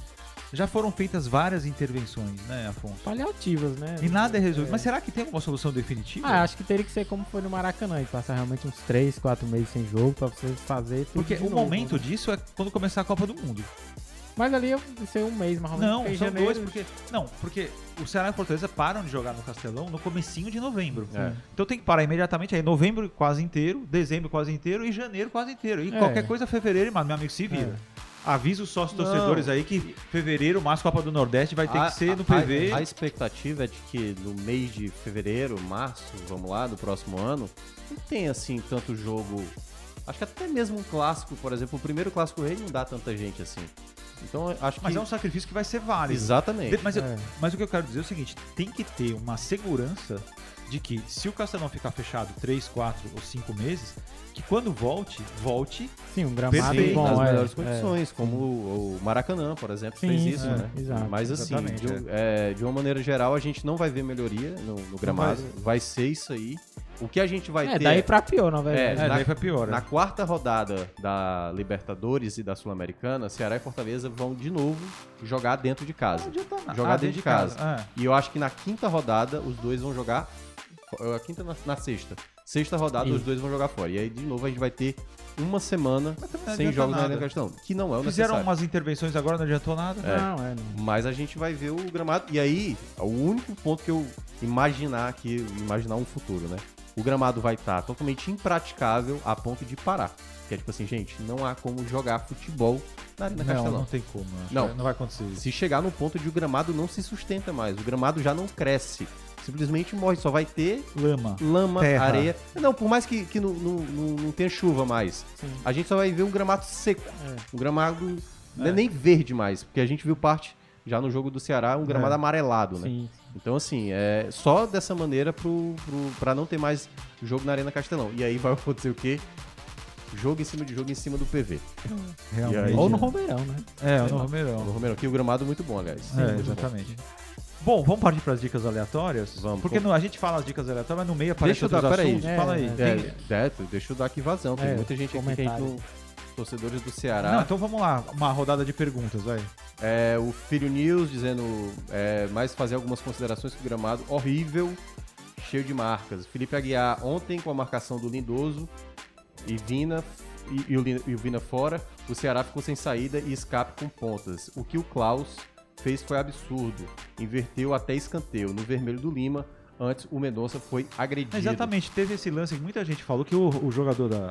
já foram feitas várias intervenções, né, Afonso? Paliativas, né? E nada é resolvido. Mas será que tem alguma solução definitiva? Ah, acho que teria que ser como foi no Maracanã, e passar realmente uns 3, 4 meses sem jogo pra você fazer tudo porque o novo, momento né? disso é quando começar a Copa do Mundo. Mas ali ia ser um mês, mais ou menos. Não, são janeiro- dois, porque. Não, porque o Ceará e o Fortaleza param de jogar no Castelão no comecinho de novembro. É. Então tem que parar imediatamente aí, novembro quase inteiro, dezembro quase inteiro e janeiro quase inteiro. E É. qualquer coisa, fevereiro, meu amigo, se vira. Avisa os sócios torcedores aí que fevereiro, mais Copa do Nordeste, vai ter A- que ser no PV. A, a expectativa é de que no mês de fevereiro, março, vamos lá, do próximo ano, não tem assim tanto jogo. Acho que até mesmo um clássico, por exemplo, o primeiro clássico rei não dá tanta gente assim. Então acho que. Mas é um sacrifício que vai ser válido. Exatamente. Mas, eu- É. mas o que eu quero dizer é o seguinte: tem que ter uma segurança de que se o Castelão ficar fechado 3, 4 ou 5 meses, que quando volte, volte Sim, um gramado Perfeito. bom. nas é, melhores é. condições, como o, o Maracanã, por exemplo, Sim, fez isso, é, né? exato, Mas assim, de, um- é, de uma maneira geral, a gente não vai ver melhoria no, no gramado. Vai ser isso aí. O que a gente vai É, ter. daí pra pior, na verdade. É, na- daí vai pior. Na né? quarta rodada da Libertadores e da Sul-Americana, Ceará e Fortaleza vão de novo jogar dentro de casa. Não adianta nada. Jogar Ah, dentro de casa. Ah, E eu acho que na quinta rodada os dois vão jogar. A quinta na, na sexta. Sexta rodada Isso. os dois vão jogar fora. E aí, de novo, a gente vai ter uma semana sem jogos na nada. Arena Castelão. Que não é o Fizeram necessário. umas intervenções agora, não adiantou nada. É. Não, é, não. Mas a gente vai ver o gramado. E aí, o único ponto que eu imaginar aqui, imaginar um futuro, né? O gramado vai estar totalmente impraticável a ponto de parar. Que é tipo assim, gente, não há como jogar futebol na Arena Não, Castelão. não tem como. Não. não vai acontecer isso. Se chegar no ponto de o gramado não se sustenta mais, o gramado já não cresce. Simplesmente morre, só vai ter Lama. lama, Terra. areia. Não, por mais que, que não, não, não, tenha chuva mais, Sim. a gente só vai ver um gramado seco. É. Um gramado é É. nem verde mais, porque a gente viu parte já no jogo do Ceará, um gramado É. amarelado, né? Sim. Então, assim, é só dessa maneira pro, pro, pra não ter mais jogo na Arena Castelão. E aí vai acontecer o quê? jogo em cima de jogo em cima do PV. Realmente. E aí- Ou no Romeirão, né? É, no No Romeirão. Romero, aqui o gramado é muito bom, aliás. É, Muito bom. exatamente. Bom, vamos partir para as dicas aleatórias? Vamos. Porque no- a gente fala as dicas aleatórias, mas no meio aparece Deixa eu outros dar, peraí. assuntos. É, Fala aí. é. Tem- É, é, deixa eu dar aqui vazão. Tem É, muita gente aqui que a gente não... Torcedores do Ceará. Não, então vamos lá, uma rodada de perguntas, vai. É, o Filho News dizendo é, mais fazer algumas considerações que o gramado horrível, cheio de marcas. Felipe Aguiar ontem com a marcação do Lindoso e Vina e, e o, e o Vina fora, o Ceará ficou sem saída e escape com pontas. O que o Klaus fez foi absurdo. Inverteu até escanteio no vermelho do Lima. Antes o Mendonça foi agredido. Exatamente, teve esse lance que muita gente falou que o, o jogador da,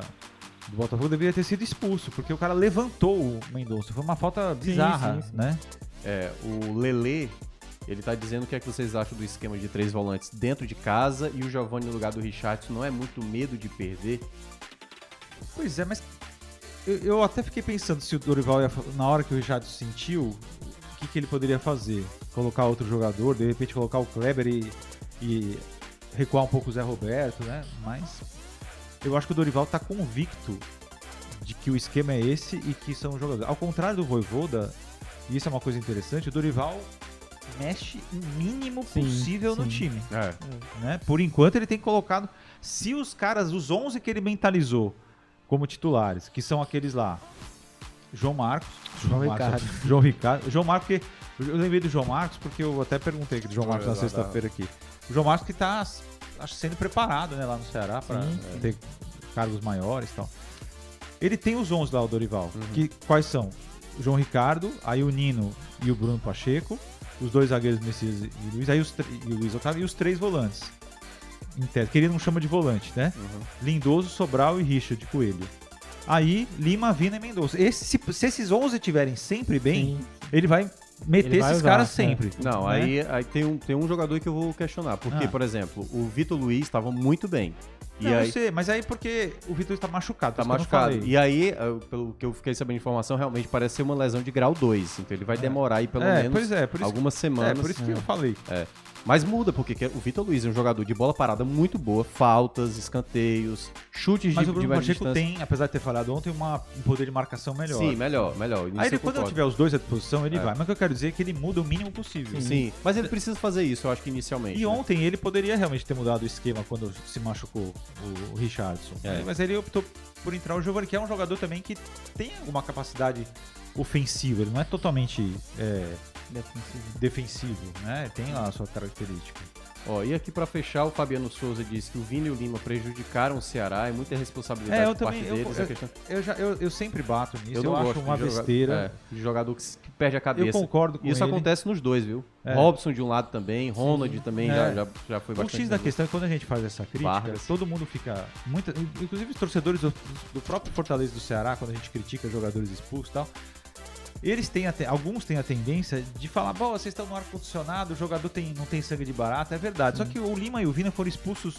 do Botafogo deveria ter sido expulso, porque o cara levantou o Mendonça. Foi uma falta bizarra, sim, sim. né? É, o Lele, ele tá dizendo o que é que vocês acham do esquema de três volantes dentro de casa e o Giovanni no lugar do Richardson não é muito medo de perder? Pois é, mas eu, eu até fiquei pensando se o Dorival, ia, na hora que o Richard sentiu, o que, que ele poderia fazer? Colocar outro jogador, de repente colocar o Kleber e, e recuar um pouco o Zé Roberto, né? Mas eu acho que o Dorival tá convicto de que o esquema é esse e que são jogadores. Ao contrário do Voivoda, e isso é uma coisa interessante, o Dorival mexe o mínimo Sim, possível no sim. time É. né? Por enquanto ele tem colocado. Se os caras, os 11 que ele mentalizou como titulares, que são aqueles lá, João Marcos, João Marcos, Ricardo. João Ricardo, João Marcos, porque eu lembrei do João Marcos porque eu até perguntei aqui do João Marcos na sexta-feira aqui. O João Marcos que tá acho, sendo preparado, né, lá no Ceará para Sim, ter cargos maiores e tal. Ele tem os 11 lá, o Dorival. Uhum. Que, quais são? O João Ricardo, aí o Nino e o Bruno Pacheco, os dois zagueiros Messias e Luiz, aí os e o Luiz Otávio e os três volantes. Que ele não chama de volante, né? Uhum. Lindoso, Sobral e Richard Coelho. Aí, Lima, Vina e Mendonça. Esse- se, se esses 11 estiverem sempre bem, Sim. ele vai meter esses usar, caras é. sempre. Não, né? aí, aí tem, um, tem um jogador que eu vou questionar. Porque, Ah. por exemplo, o Vitor Luiz estava muito bem. E Não, aí, eu sei, mas aí porque o Vitor está machucado. Tá que machucado. E aí, eu- pelo que eu fiquei sabendo de informação, realmente parece ser uma lesão de grau 2. Então ele vai demorar aí pelo é, menos é, algumas é, semanas. por isso que eu falei. Mas muda, porque que- o Vitor Luiz é um jogador de bola parada muito boa, faltas, escanteios, chutes Mas de, o Bruno de Pacheco tem, apesar de ter falhado ontem, uma, um poder de marcação melhor. Sim, melhor, melhor. Aí ele, eu quando concordo. tiver os dois à disposição, ele É. vai. Mas o que eu quero dizer é que ele muda o mínimo possível. Sim, mas ele precisa fazer isso, eu acho que inicialmente. E né? ontem ele poderia realmente ter mudado o esquema quando se machucou o, Richardson. É. Mas ele optou por entrar o Giovanni, que é um jogador também que tem alguma capacidade ofensiva. Ele não é totalmente é, Defensivo. defensivo, né? Tem lá a sua característica. Ó, e aqui pra fechar, o Fabiano Souza disse que o Vini e o Lima prejudicaram o Ceará, é muita responsabilidade É, eu por parte também- eu- deles. eu- a questão... Eu, já, eu, eu sempre bato nisso. Eu, não acho uma de joga- besteira. é, de jogador que, que perde a eu cabeça. concordo com Isso ele. acontece nos dois, viu? É. Robson de um lado também, Ronald também É. já, já, já foi O bastante. X da questão é que quando a gente faz essa crítica, Vargas. todo mundo fica. Muita, inclusive os torcedores do, do próprio Fortaleza do Ceará, quando a gente critica jogadores expulsos e tal. Eles têm a te- alguns têm a tendência de falar, bom, vocês estão no ar-condicionado, o jogador tem, não tem sangue de barata, é verdade. Só que o Lima e o Vina foram expulsos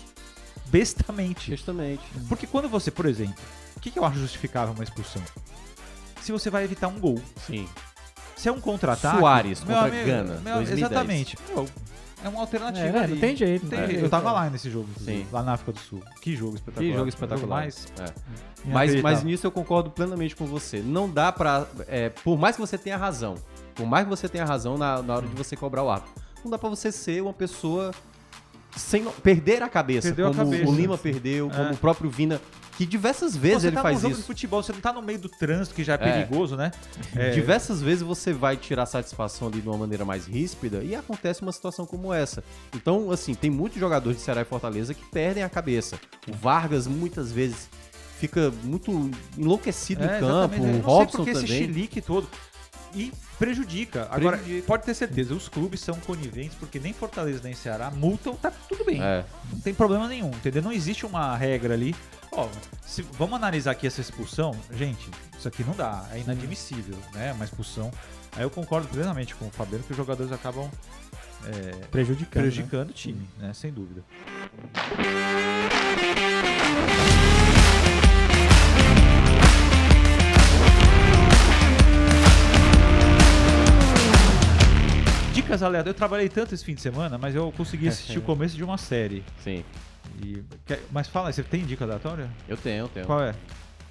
bestamente. Justamente. Porque quando você, por exemplo, o que, que eu acho justificável uma expulsão? Se você vai evitar um gol. Sim. Se é um contra-ataque. Soares meu contra amigo, Gana, meu- 2010. Exatamente. Meu, é uma alternativa. É, ali. não tem jeito. não Tem tem jeito. Eu tava é. lá nesse jogo, Sim. lá na África do Sul. Que jogo espetacular. Que jogo espetacular. Mais É. Mas, mas nisso eu concordo plenamente com você. Não dá pra. é, por mais que você tenha razão, por mais que você tenha razão na, na hora de você cobrar o árbitro, não dá pra você ser uma pessoa sem perder a cabeça, Perdeu a como cabeça. o Lima perdeu, como É. o próprio Vina, que diversas vezes você ele tá faz jogo isso. de futebol, você não tá no meio do trânsito, que já é, É. perigoso, né? É, Diversas vezes você vai tirar satisfação ali de uma maneira mais ríspida e acontece uma situação como essa. Então, assim, tem muitos jogadores de Ceará e Fortaleza que perdem a cabeça. O Vargas muitas vezes fica muito enlouquecido é, em campo, o Robson porque esse também. chilique todo. E prejudica. Agora, Prejudica. pode ter certeza, os clubes são coniventes, porque nem Fortaleza nem Ceará multam, tá tudo bem. É, Não tem problema nenhum, entendeu? Não existe uma regra ali. Ó, se, vamos analisar aqui essa expulsão. Gente, isso aqui não dá, é inadmissível, né? Uma expulsão. Aí eu concordo plenamente com o Fabiano que os jogadores acabam é, Prejudicando. né? prejudicando o time, né? Sem dúvida. Dicas aleatórias. Eu trabalhei tanto esse fim de semana, mas eu consegui assistir o começo de uma série. sim. E- quer- mas fala, você tem dica aleatória? Eu tenho, eu tenho. Qual é?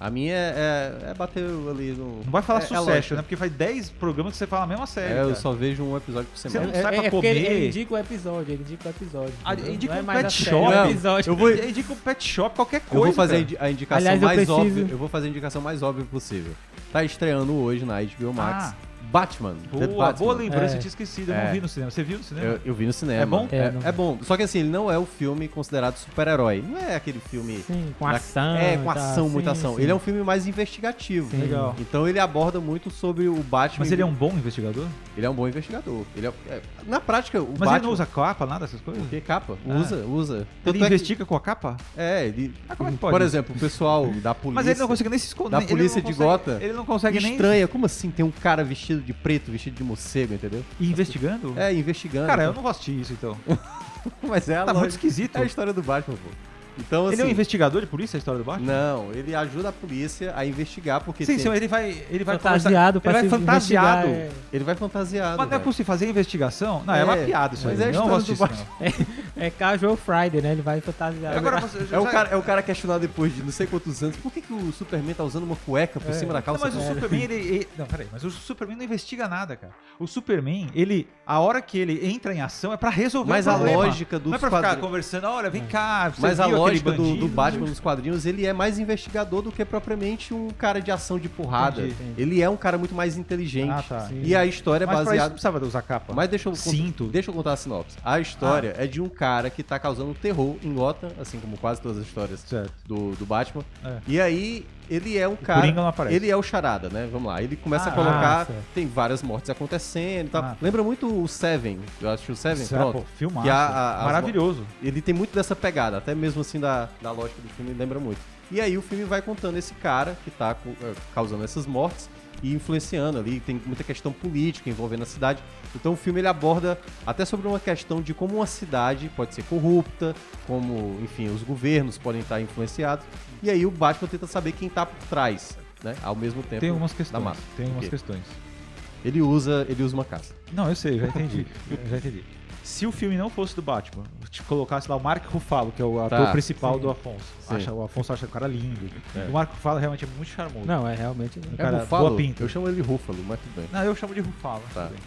A minha é, é, é bater ali no. Não vai falar é, é sucesso, né? Porque faz 10 programas que você fala a mesma série. É, eu cara. só vejo um episódio por Você semana. não sai pra é ele, comer. ele indica o episódio, ele indica o episódio. Ah, entendeu? indica Não é um mais pet a série, shop. é episódio. eu vou- Eu indico um pet shop, qualquer coisa. Eu vou fazer a cara. a indicação Aliás, eu mais preciso- óbvia. Eu vou fazer a indicação mais óbvia possível. Tá estreando hoje na HBO Max. Ah. Batman. The Boa, Batman. boa lembrança, É. eu tinha esquecido. Eu É. não vi no cinema. Você viu no cinema? Eu, eu vi no cinema. É bom? É, É, é bom. Só que assim, ele não é o filme considerado super-herói. Não é aquele filme. Sim, com da- ação. É, com ação, muita sim, ação. sim. Ele é um filme mais investigativo. Sim. Legal. Então ele aborda muito sobre o Batman. Mas ele é um bom investigador? Ele é um bom investigador. Ele é, é- na prática, o Mas Batman. ele não usa capa, nada dessas coisas? O que capa? Ah. Usa, usa. Ele Tanto é que- investiga com a capa? É, ele. Ah, como é que pode Por exemplo, o pessoal da polícia. Mas ele não consegue nem se esconder. Da ele polícia de Gotham. Ele não consegue nem... Estranha, como assim tem um cara vestido de preto, vestido de morcego, entendeu? ir investigando? É, investigando. Cara, eu não vou assistir isso, então. Mas é a Tá muito esquisito. É a história do Batman, pô. Então, assim. Ele é um investigador de polícia, a história do Batman? Não, ele ajuda a polícia a investigar porque Sim, tem- sim, ele vai, ele vai Fantasiado conversar- ele vai se fantasiado. investigar, ele vai fantasiado. Mas não é velho. possível fazer investigação? Não, é, uma É, piada isso mas aí. é a não do assistir isso, não. É Casual Friday, né? Ele vai fantasiado. Agora você... É o, cara, é o cara questionar depois de não sei quantos anos por que, que o Superman tá usando uma cueca por É. cima da Não, calça. mas o Superman, ele, ele- Não, peraí, mas o Superman não investiga nada, cara. O Superman, ele. A hora que ele entra em ação é pra resolver Mas o a problema. lógica dos Não é pra ficar conversando, olha, vem cá. você Mas a aquele lógica do, bandido? do Batman nos quadrinhos, ele é mais investigador do que propriamente um cara de ação de porrada. Entendi. Ele é um cara muito mais inteligente. Ah, tá. E a história é Mas pra isso baseada. precisava usar capa. Mas deixa eu, Cinto. deixa eu contar a sinopse. A história é de um cara que tá causando terror em Gotham, assim como quase todas as histórias do, do Batman. É. E aí, ele é um cara. Aparece. Ele é o charada, né? Vamos lá. Ele começa Ah, a colocar. tem várias mortes acontecendo e tal. Ah. Lembra muito o Seven. Eu acho que o Seven, Certo, pronto. pô, filmaço. Que a- a- Maravilhoso. Ele tem muito dessa pegada, até mesmo assim da, da lógica do filme, lembra muito. E aí o filme vai contando esse cara que tá eh, causando essas mortes e influenciando ali, tem muita questão política envolvendo a cidade. Então o filme ele aborda até sobre uma questão de como uma cidade pode ser corrupta, como, enfim, os governos podem estar influenciados. E aí o Batman tenta saber quem tá por trás, né? Ao mesmo tempo Tem algumas da questões. massa. Tem algumas questões. Ele usa, ele usa uma caça. Não, eu sei, já entendi. Já entendi. Se o filme não fosse do Batman, te colocasse lá o Mark Ruffalo, que é o ator Tá. principal Sim. do Afonso. Sim. Acha, o Afonso acha o cara lindo. É. O Mark Ruffalo realmente é muito charmoso. Não, é realmente. O É cara, Ruffalo? boa pinta. Eu chamo ele de Rúfalo, mas tudo bem. Não, eu chamo de Ruffalo. Tá. tudo bem.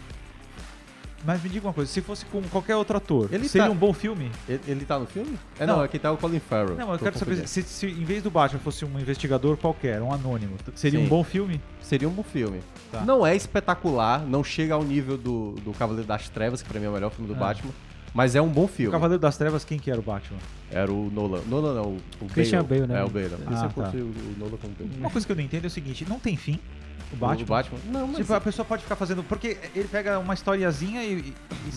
Mas me diga uma coisa, se fosse com qualquer outro ator, Ele seria tá- um bom filme? Ele, ele tá no filme? É Não. não, aqui tá o Colin Farrell. Não, eu quero saber se, se em vez do Batman fosse um investigador qualquer, um anônimo, seria Sim. um bom filme? Seria um bom filme. Tá. Não é espetacular, não chega ao nível do, do Cavaleiro das Trevas, que pra mim é o melhor filme do É. Batman, mas é um bom O filme. Cavaleiro das Trevas, quem que era o Batman? Era o Nolan. Nolan não, o, o Christian Bale, né? É, o Bale. Isso Ah, eu curti tá. o, o Nolan como Bale. Uma coisa que eu não entendo é o seguinte, não tem fim o Batman. O Batman? Não, mas Tipo, a pessoa pode ficar fazendo. Porque ele pega uma historiazinha e.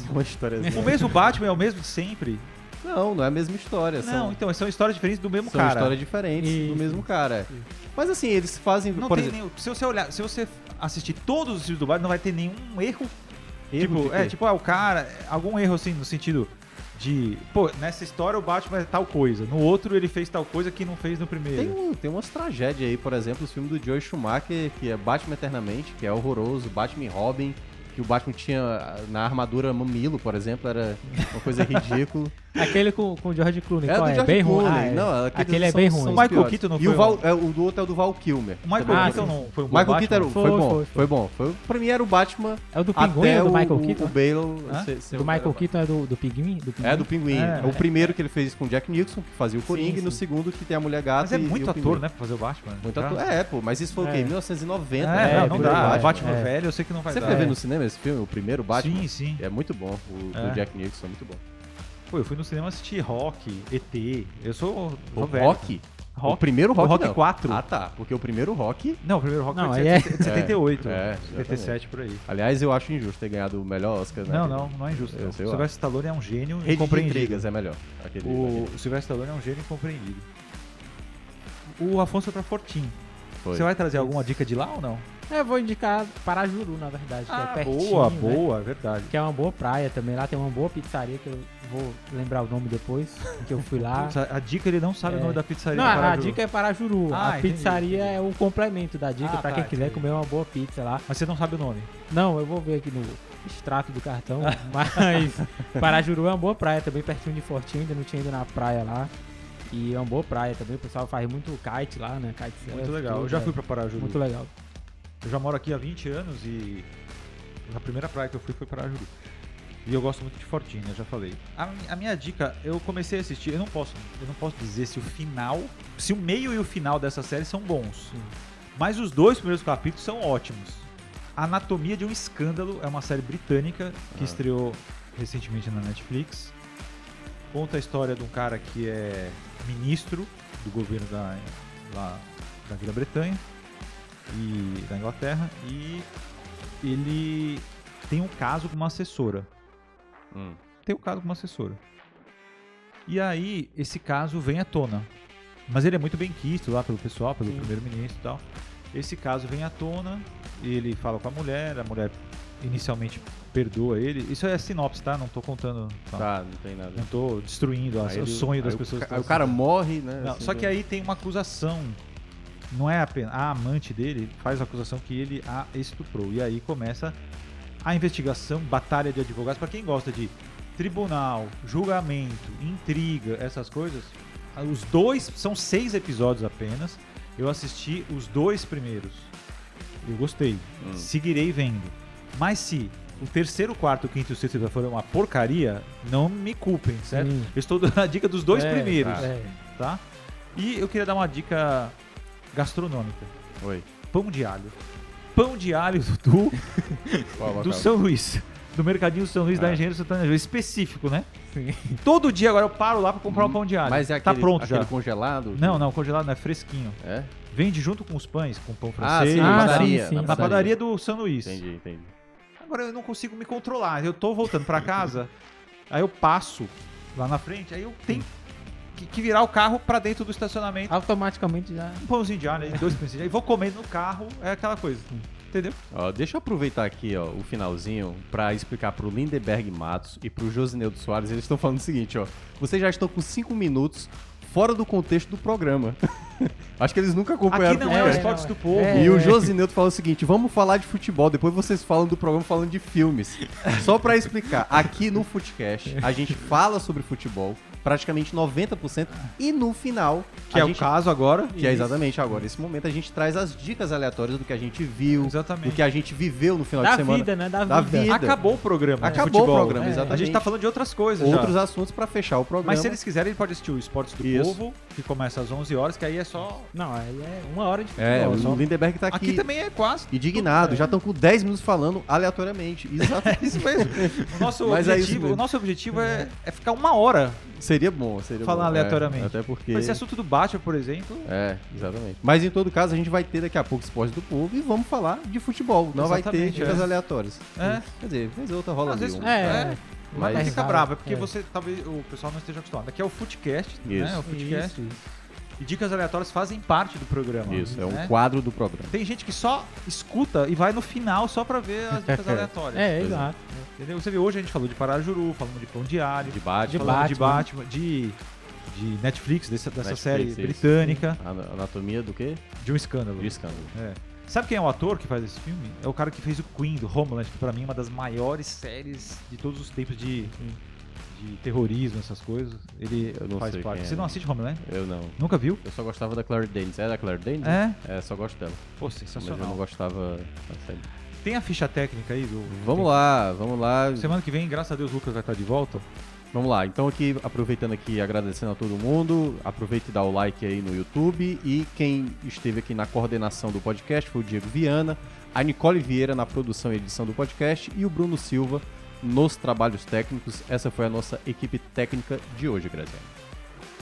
é uma história o mesmo Batman é o mesmo de sempre. Não, não é a mesma história. Não, são, então, são histórias diferentes do mesmo são cara. histórias diferentes do mesmo cara. Mas assim, eles fazem, Não por tem exemplo, nenhum. Se você olhar, se você assistir todos os filmes do Batman, não vai ter nenhum erro. erro tipo, de é, tipo, ah, o cara. Algum erro assim, no sentido de. Pô, nessa história o Batman é tal coisa. No outro ele fez tal coisa que não fez no primeiro. Tem, um- tem umas tragédias aí, por exemplo, os filmes do Joe Schumacher, que é Batman Eternamente, que é horroroso, Batman e Robin, que o Batman tinha na armadura mamilo, por exemplo, era uma coisa ridícula. Aquele com, com o George Clooney, É é? Bem ruim. Clooney. Ah, é. Não, Aquele é são- bem ruim. O Michael. Keaton não E foi o, Val, é, o do outro é o do Val Kilmer. O Michael. Ah, Keaton não foi um bom Michael? Keaton era, foi, Foi, bom, foi, bom. Foi, pra mim era o Batman É o do Pinguim até ou do o, Michael o, Keaton? o Bale Hã? ser- ser do Michael Keaton é do, do Pinguim? Do Pinguim? É, do Pinguim. É. o primeiro que ele fez com o Jack Nicholson, que fazia o Coringa, e no segundo que tem a Mulher Gata Mas é e- e muito ator, né, pra fazer o Batman. Muito ator. É, pô, mas isso foi o quê? É. 1990. É, né? não, dá. Batman. É. velho, eu sei que não vai Você dar. foi ver É. no cinema esse filme, o primeiro Batman? Sim, sim. É muito bom, o É. Jack Nicholson, é muito bom. Pô, eu fui no cinema assistir Rock, ET. Eu sou, O. Rock? Rock? O primeiro Rock, O Rock não. 4. Ah, tá. Porque o primeiro Rock... Não, o primeiro Rock Não, foi de é- 78. É, 77 por aí. Aliás, eu acho injusto ter ganhado o melhor Oscar, né? Não, não, não é injusto. Eu O. Sylvester Stallone é um gênio Rede incompreendido. Intrigas é melhor. Aquele, O aquele. o Sylvester Stallone é um gênio incompreendido. O Afonso foi pra Fortim. Foi. Você vai trazer alguma dica de lá ou não? É, eu vou indicar Parajuru, na verdade, que é pertinho, boa, né? boa, é verdade. Que é uma boa praia também. Lá tem uma boa pizzaria que eu vou lembrar o nome depois, que eu fui lá. A dica ele não sabe É. o nome da pizzaria. Não, a, dica é Parajuru. Ah, a entendi, pizzaria entendi. é o complemento da dica Ah, pra tá, quem quiser entendi. comer uma boa pizza lá. Mas você não sabe o nome. Não, eu vou ver aqui no extrato do cartão, mas Parajuru é uma boa praia também, pertinho de Fortinho, ainda não tinha ido na praia lá. E é uma boa praia também. O pessoal faz muito kite lá, né? Kite Muito surf, legal. Eu já é fui pra Parajuru. Muito legal. Eu já moro aqui há 20 anos e a primeira praia que eu fui foi Parajuru. E eu gosto muito de Fortinha, já falei. A, a minha dica, eu comecei a assistir, eu não posso, eu não posso dizer se o final, se o meio e o final dessa série são bons. Mas os dois primeiros capítulos são ótimos. Anatomia de um Escândalo é uma série britânica que Ah. estreou recentemente na Netflix. Conta a história de um cara que é ministro do governo da, lá, da Grã-Bretanha e da Inglaterra e ele tem um caso com uma assessora. Hum. Tem um caso com uma assessora. E aí esse caso vem à tona. Mas ele é muito bem quisto lá pelo pessoal, pelo primeiro-ministro e tal. Esse caso vem à tona, ele fala com a mulher, a mulher inicialmente perdoa ele. Isso é sinopse, tá? Não tô contando. tá? Tá, não tem nada. Não tô destruindo as- Aí o ele- sonho das aí o pessoas. ca- o estão cara morre, né? Não, assim, só que do- aí tem uma acusação. Não é apenas a amante dele faz a acusação que ele a estuprou. E aí começa a investigação, batalha de advogados. Pra quem gosta de tribunal, julgamento, intriga, essas coisas, os dois são seis episódios apenas. Eu assisti os dois primeiros. Eu gostei. Hum. Seguirei vendo. Mas se o terceiro, quarto, o quinto e o sexto episódio forem uma porcaria, não me culpem, certo? Sim. Eu estou dando a dica dos dois É, primeiros É. tá? E eu queria dar uma dica gastronômica. Oi. Pão de alho. Pão de alho do, do? São Luís. Do Mercadinho São Luís da Ah. Engenheiro Santana. Específico, né? Sim. Todo dia agora eu paro lá pra comprar um pão de alho. Mas é tá aquele, pronto aquele já. congelado? Não, não, congelado não, é fresquinho. É? Vende junto com os pães, com pão Ah, francês. sim, Ah, na sim, padaria. sim. na Na padaria do São Luís. Entendi, entendi. Agora eu não consigo me controlar. Eu tô voltando pra casa, aí eu passo lá na frente, aí eu tenho que, que virar o carro pra dentro do estacionamento. Automaticamente já. um pãozinho de alho, aí, dois pãezinhos de alho, e vou comendo no carro, é aquela coisa. Entendeu? Ó, deixa eu aproveitar aqui ó, o finalzinho pra explicar pro Lindeberg Matos e pro Josineudo Soares. Eles estão falando o seguinte, ó. Vocês já estão com cinco minutos fora do contexto do programa. Acho que eles nunca acompanharam Aqui não o é o É, Esportes não, do. Povo. É. E o Josineudo falou o seguinte: vamos falar de futebol, depois vocês falam do programa falando de filmes. Só pra explicar, aqui no Footcast a gente fala sobre futebol, praticamente 90%, e no final, Que é gente, o caso agora. que é exatamente agora, nesse momento, a gente traz as dicas aleatórias do que a gente viu, Exatamente. do que a gente viveu no final Da de semana. vida, né? Da, Da vida. vida. Acabou o programa. de Acabou futebol. o programa, É. exatamente. A gente tá falando de outras coisas outros já. assuntos pra fechar o programa. Mas se eles quiserem, ele pode assistir o Esportes do Isso. Povo, que começa às 11 horas, que aí é só... Não, aí é uma hora de futebol. É, só. o Lindeberg tá Aqui, aqui, também é quase... indignado, já estão com 10 minutos falando aleatoriamente. Exatamente. Isso mesmo. O nosso Mas é isso objetivo, mesmo. o nosso objetivo é, é ficar uma hora Seria bom, seria Falar bom. aleatoriamente. É, até porque. Esse assunto do Batman, por exemplo... É, exatamente. Mas em todo caso, a gente vai ter daqui a pouco esporte do povo e vamos falar de futebol. Não vai ter Exatamente, dicas é. aleatórias. É. Quer dizer, vez ou outra rola Às ali vezes- um. É, É. Mas não Mas- fica bravo, é porque É. você talvez o pessoal não esteja acostumado. Aqui é o Footcast, né? Isso. O Footcast. Isso, isso. E dicas aleatórias fazem parte do programa. Isso, é um né? quadro do programa. Tem gente que só escuta e vai no final só pra ver as dicas aleatórias. É, é. exato. Entendeu? Você vê, hoje a gente falou de Parajuru, falamos de Pão Diário, De Batman, De falamos de Batman. Batman, de, de Netflix, dessa, dessa Netflix, série isso. britânica, Ana- Anatomia do quê? de um escândalo. De escândalo. É. Sabe quem é o ator que faz esse filme? É o cara que fez o Queen, do Homeland, que pra mim é uma das maiores séries de todos os tempos de, de terrorismo, essas coisas. Ele Eu não faz sei parte. quem é, Você não não. assiste Homeland? Eu não. Nunca viu? Eu só gostava da Claire Danes. É da Claire Danes? É? É, só gosto dela. Pô, Mas eu sensacional. não gostava da série. Tem a ficha técnica aí do. Vamos lá, vamos lá. Semana que vem, graças a Deus, o Lucas vai estar de volta. Vamos lá, então aqui, aproveitando aqui, agradecendo a todo mundo, aproveite e dá o like aí no YouTube e quem esteve aqui na coordenação do podcast foi o Diego Viana, a Nicole Vieira na produção e edição do podcast e o Bruno Silva nos trabalhos técnicos. Essa foi a nossa equipe técnica de hoje, Graziano.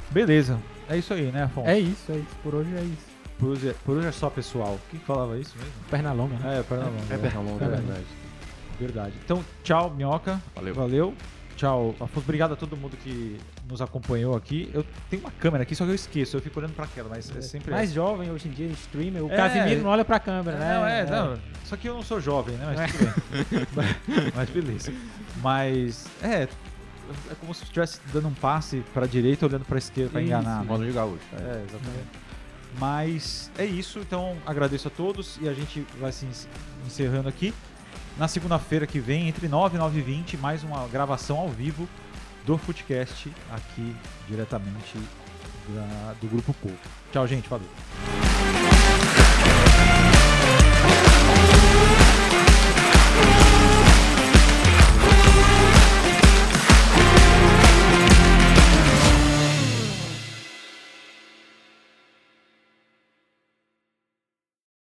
Beleza. É isso aí, né, Afonso? É isso, é isso. Por hoje é isso. Por hoje, é- por hoje é só pessoal. Quem falava isso mesmo? Perna longa, né? É, Pernambuco. É é É verdade. Verdade. Então, tchau, Minhoca. Valeu. Valeu. Tchau, Afonso. Obrigado a todo mundo que nos acompanhou aqui. Eu tenho uma câmera aqui, só que eu esqueço. Eu fico olhando pra aquela, mas é sempre. Mais jovem hoje em dia, streamer. O É. Casimiro não olha pra câmera, né? Não, é, não. Só que eu não sou jovem, né? Mas tudo bem. mas, beleza. Mas, é. É como se estivesse dando um passe pra direita olhando pra esquerda pra Isso. enganar. de gaúcho. É. É, exatamente. Mas é isso, então agradeço a todos e a gente vai se en- encerrando aqui. Na segunda-feira que vem, entre 9 e 9 e 20, mais uma gravação ao vivo do Footcast aqui diretamente da- do Grupo Porto. Tchau, gente. Valeu.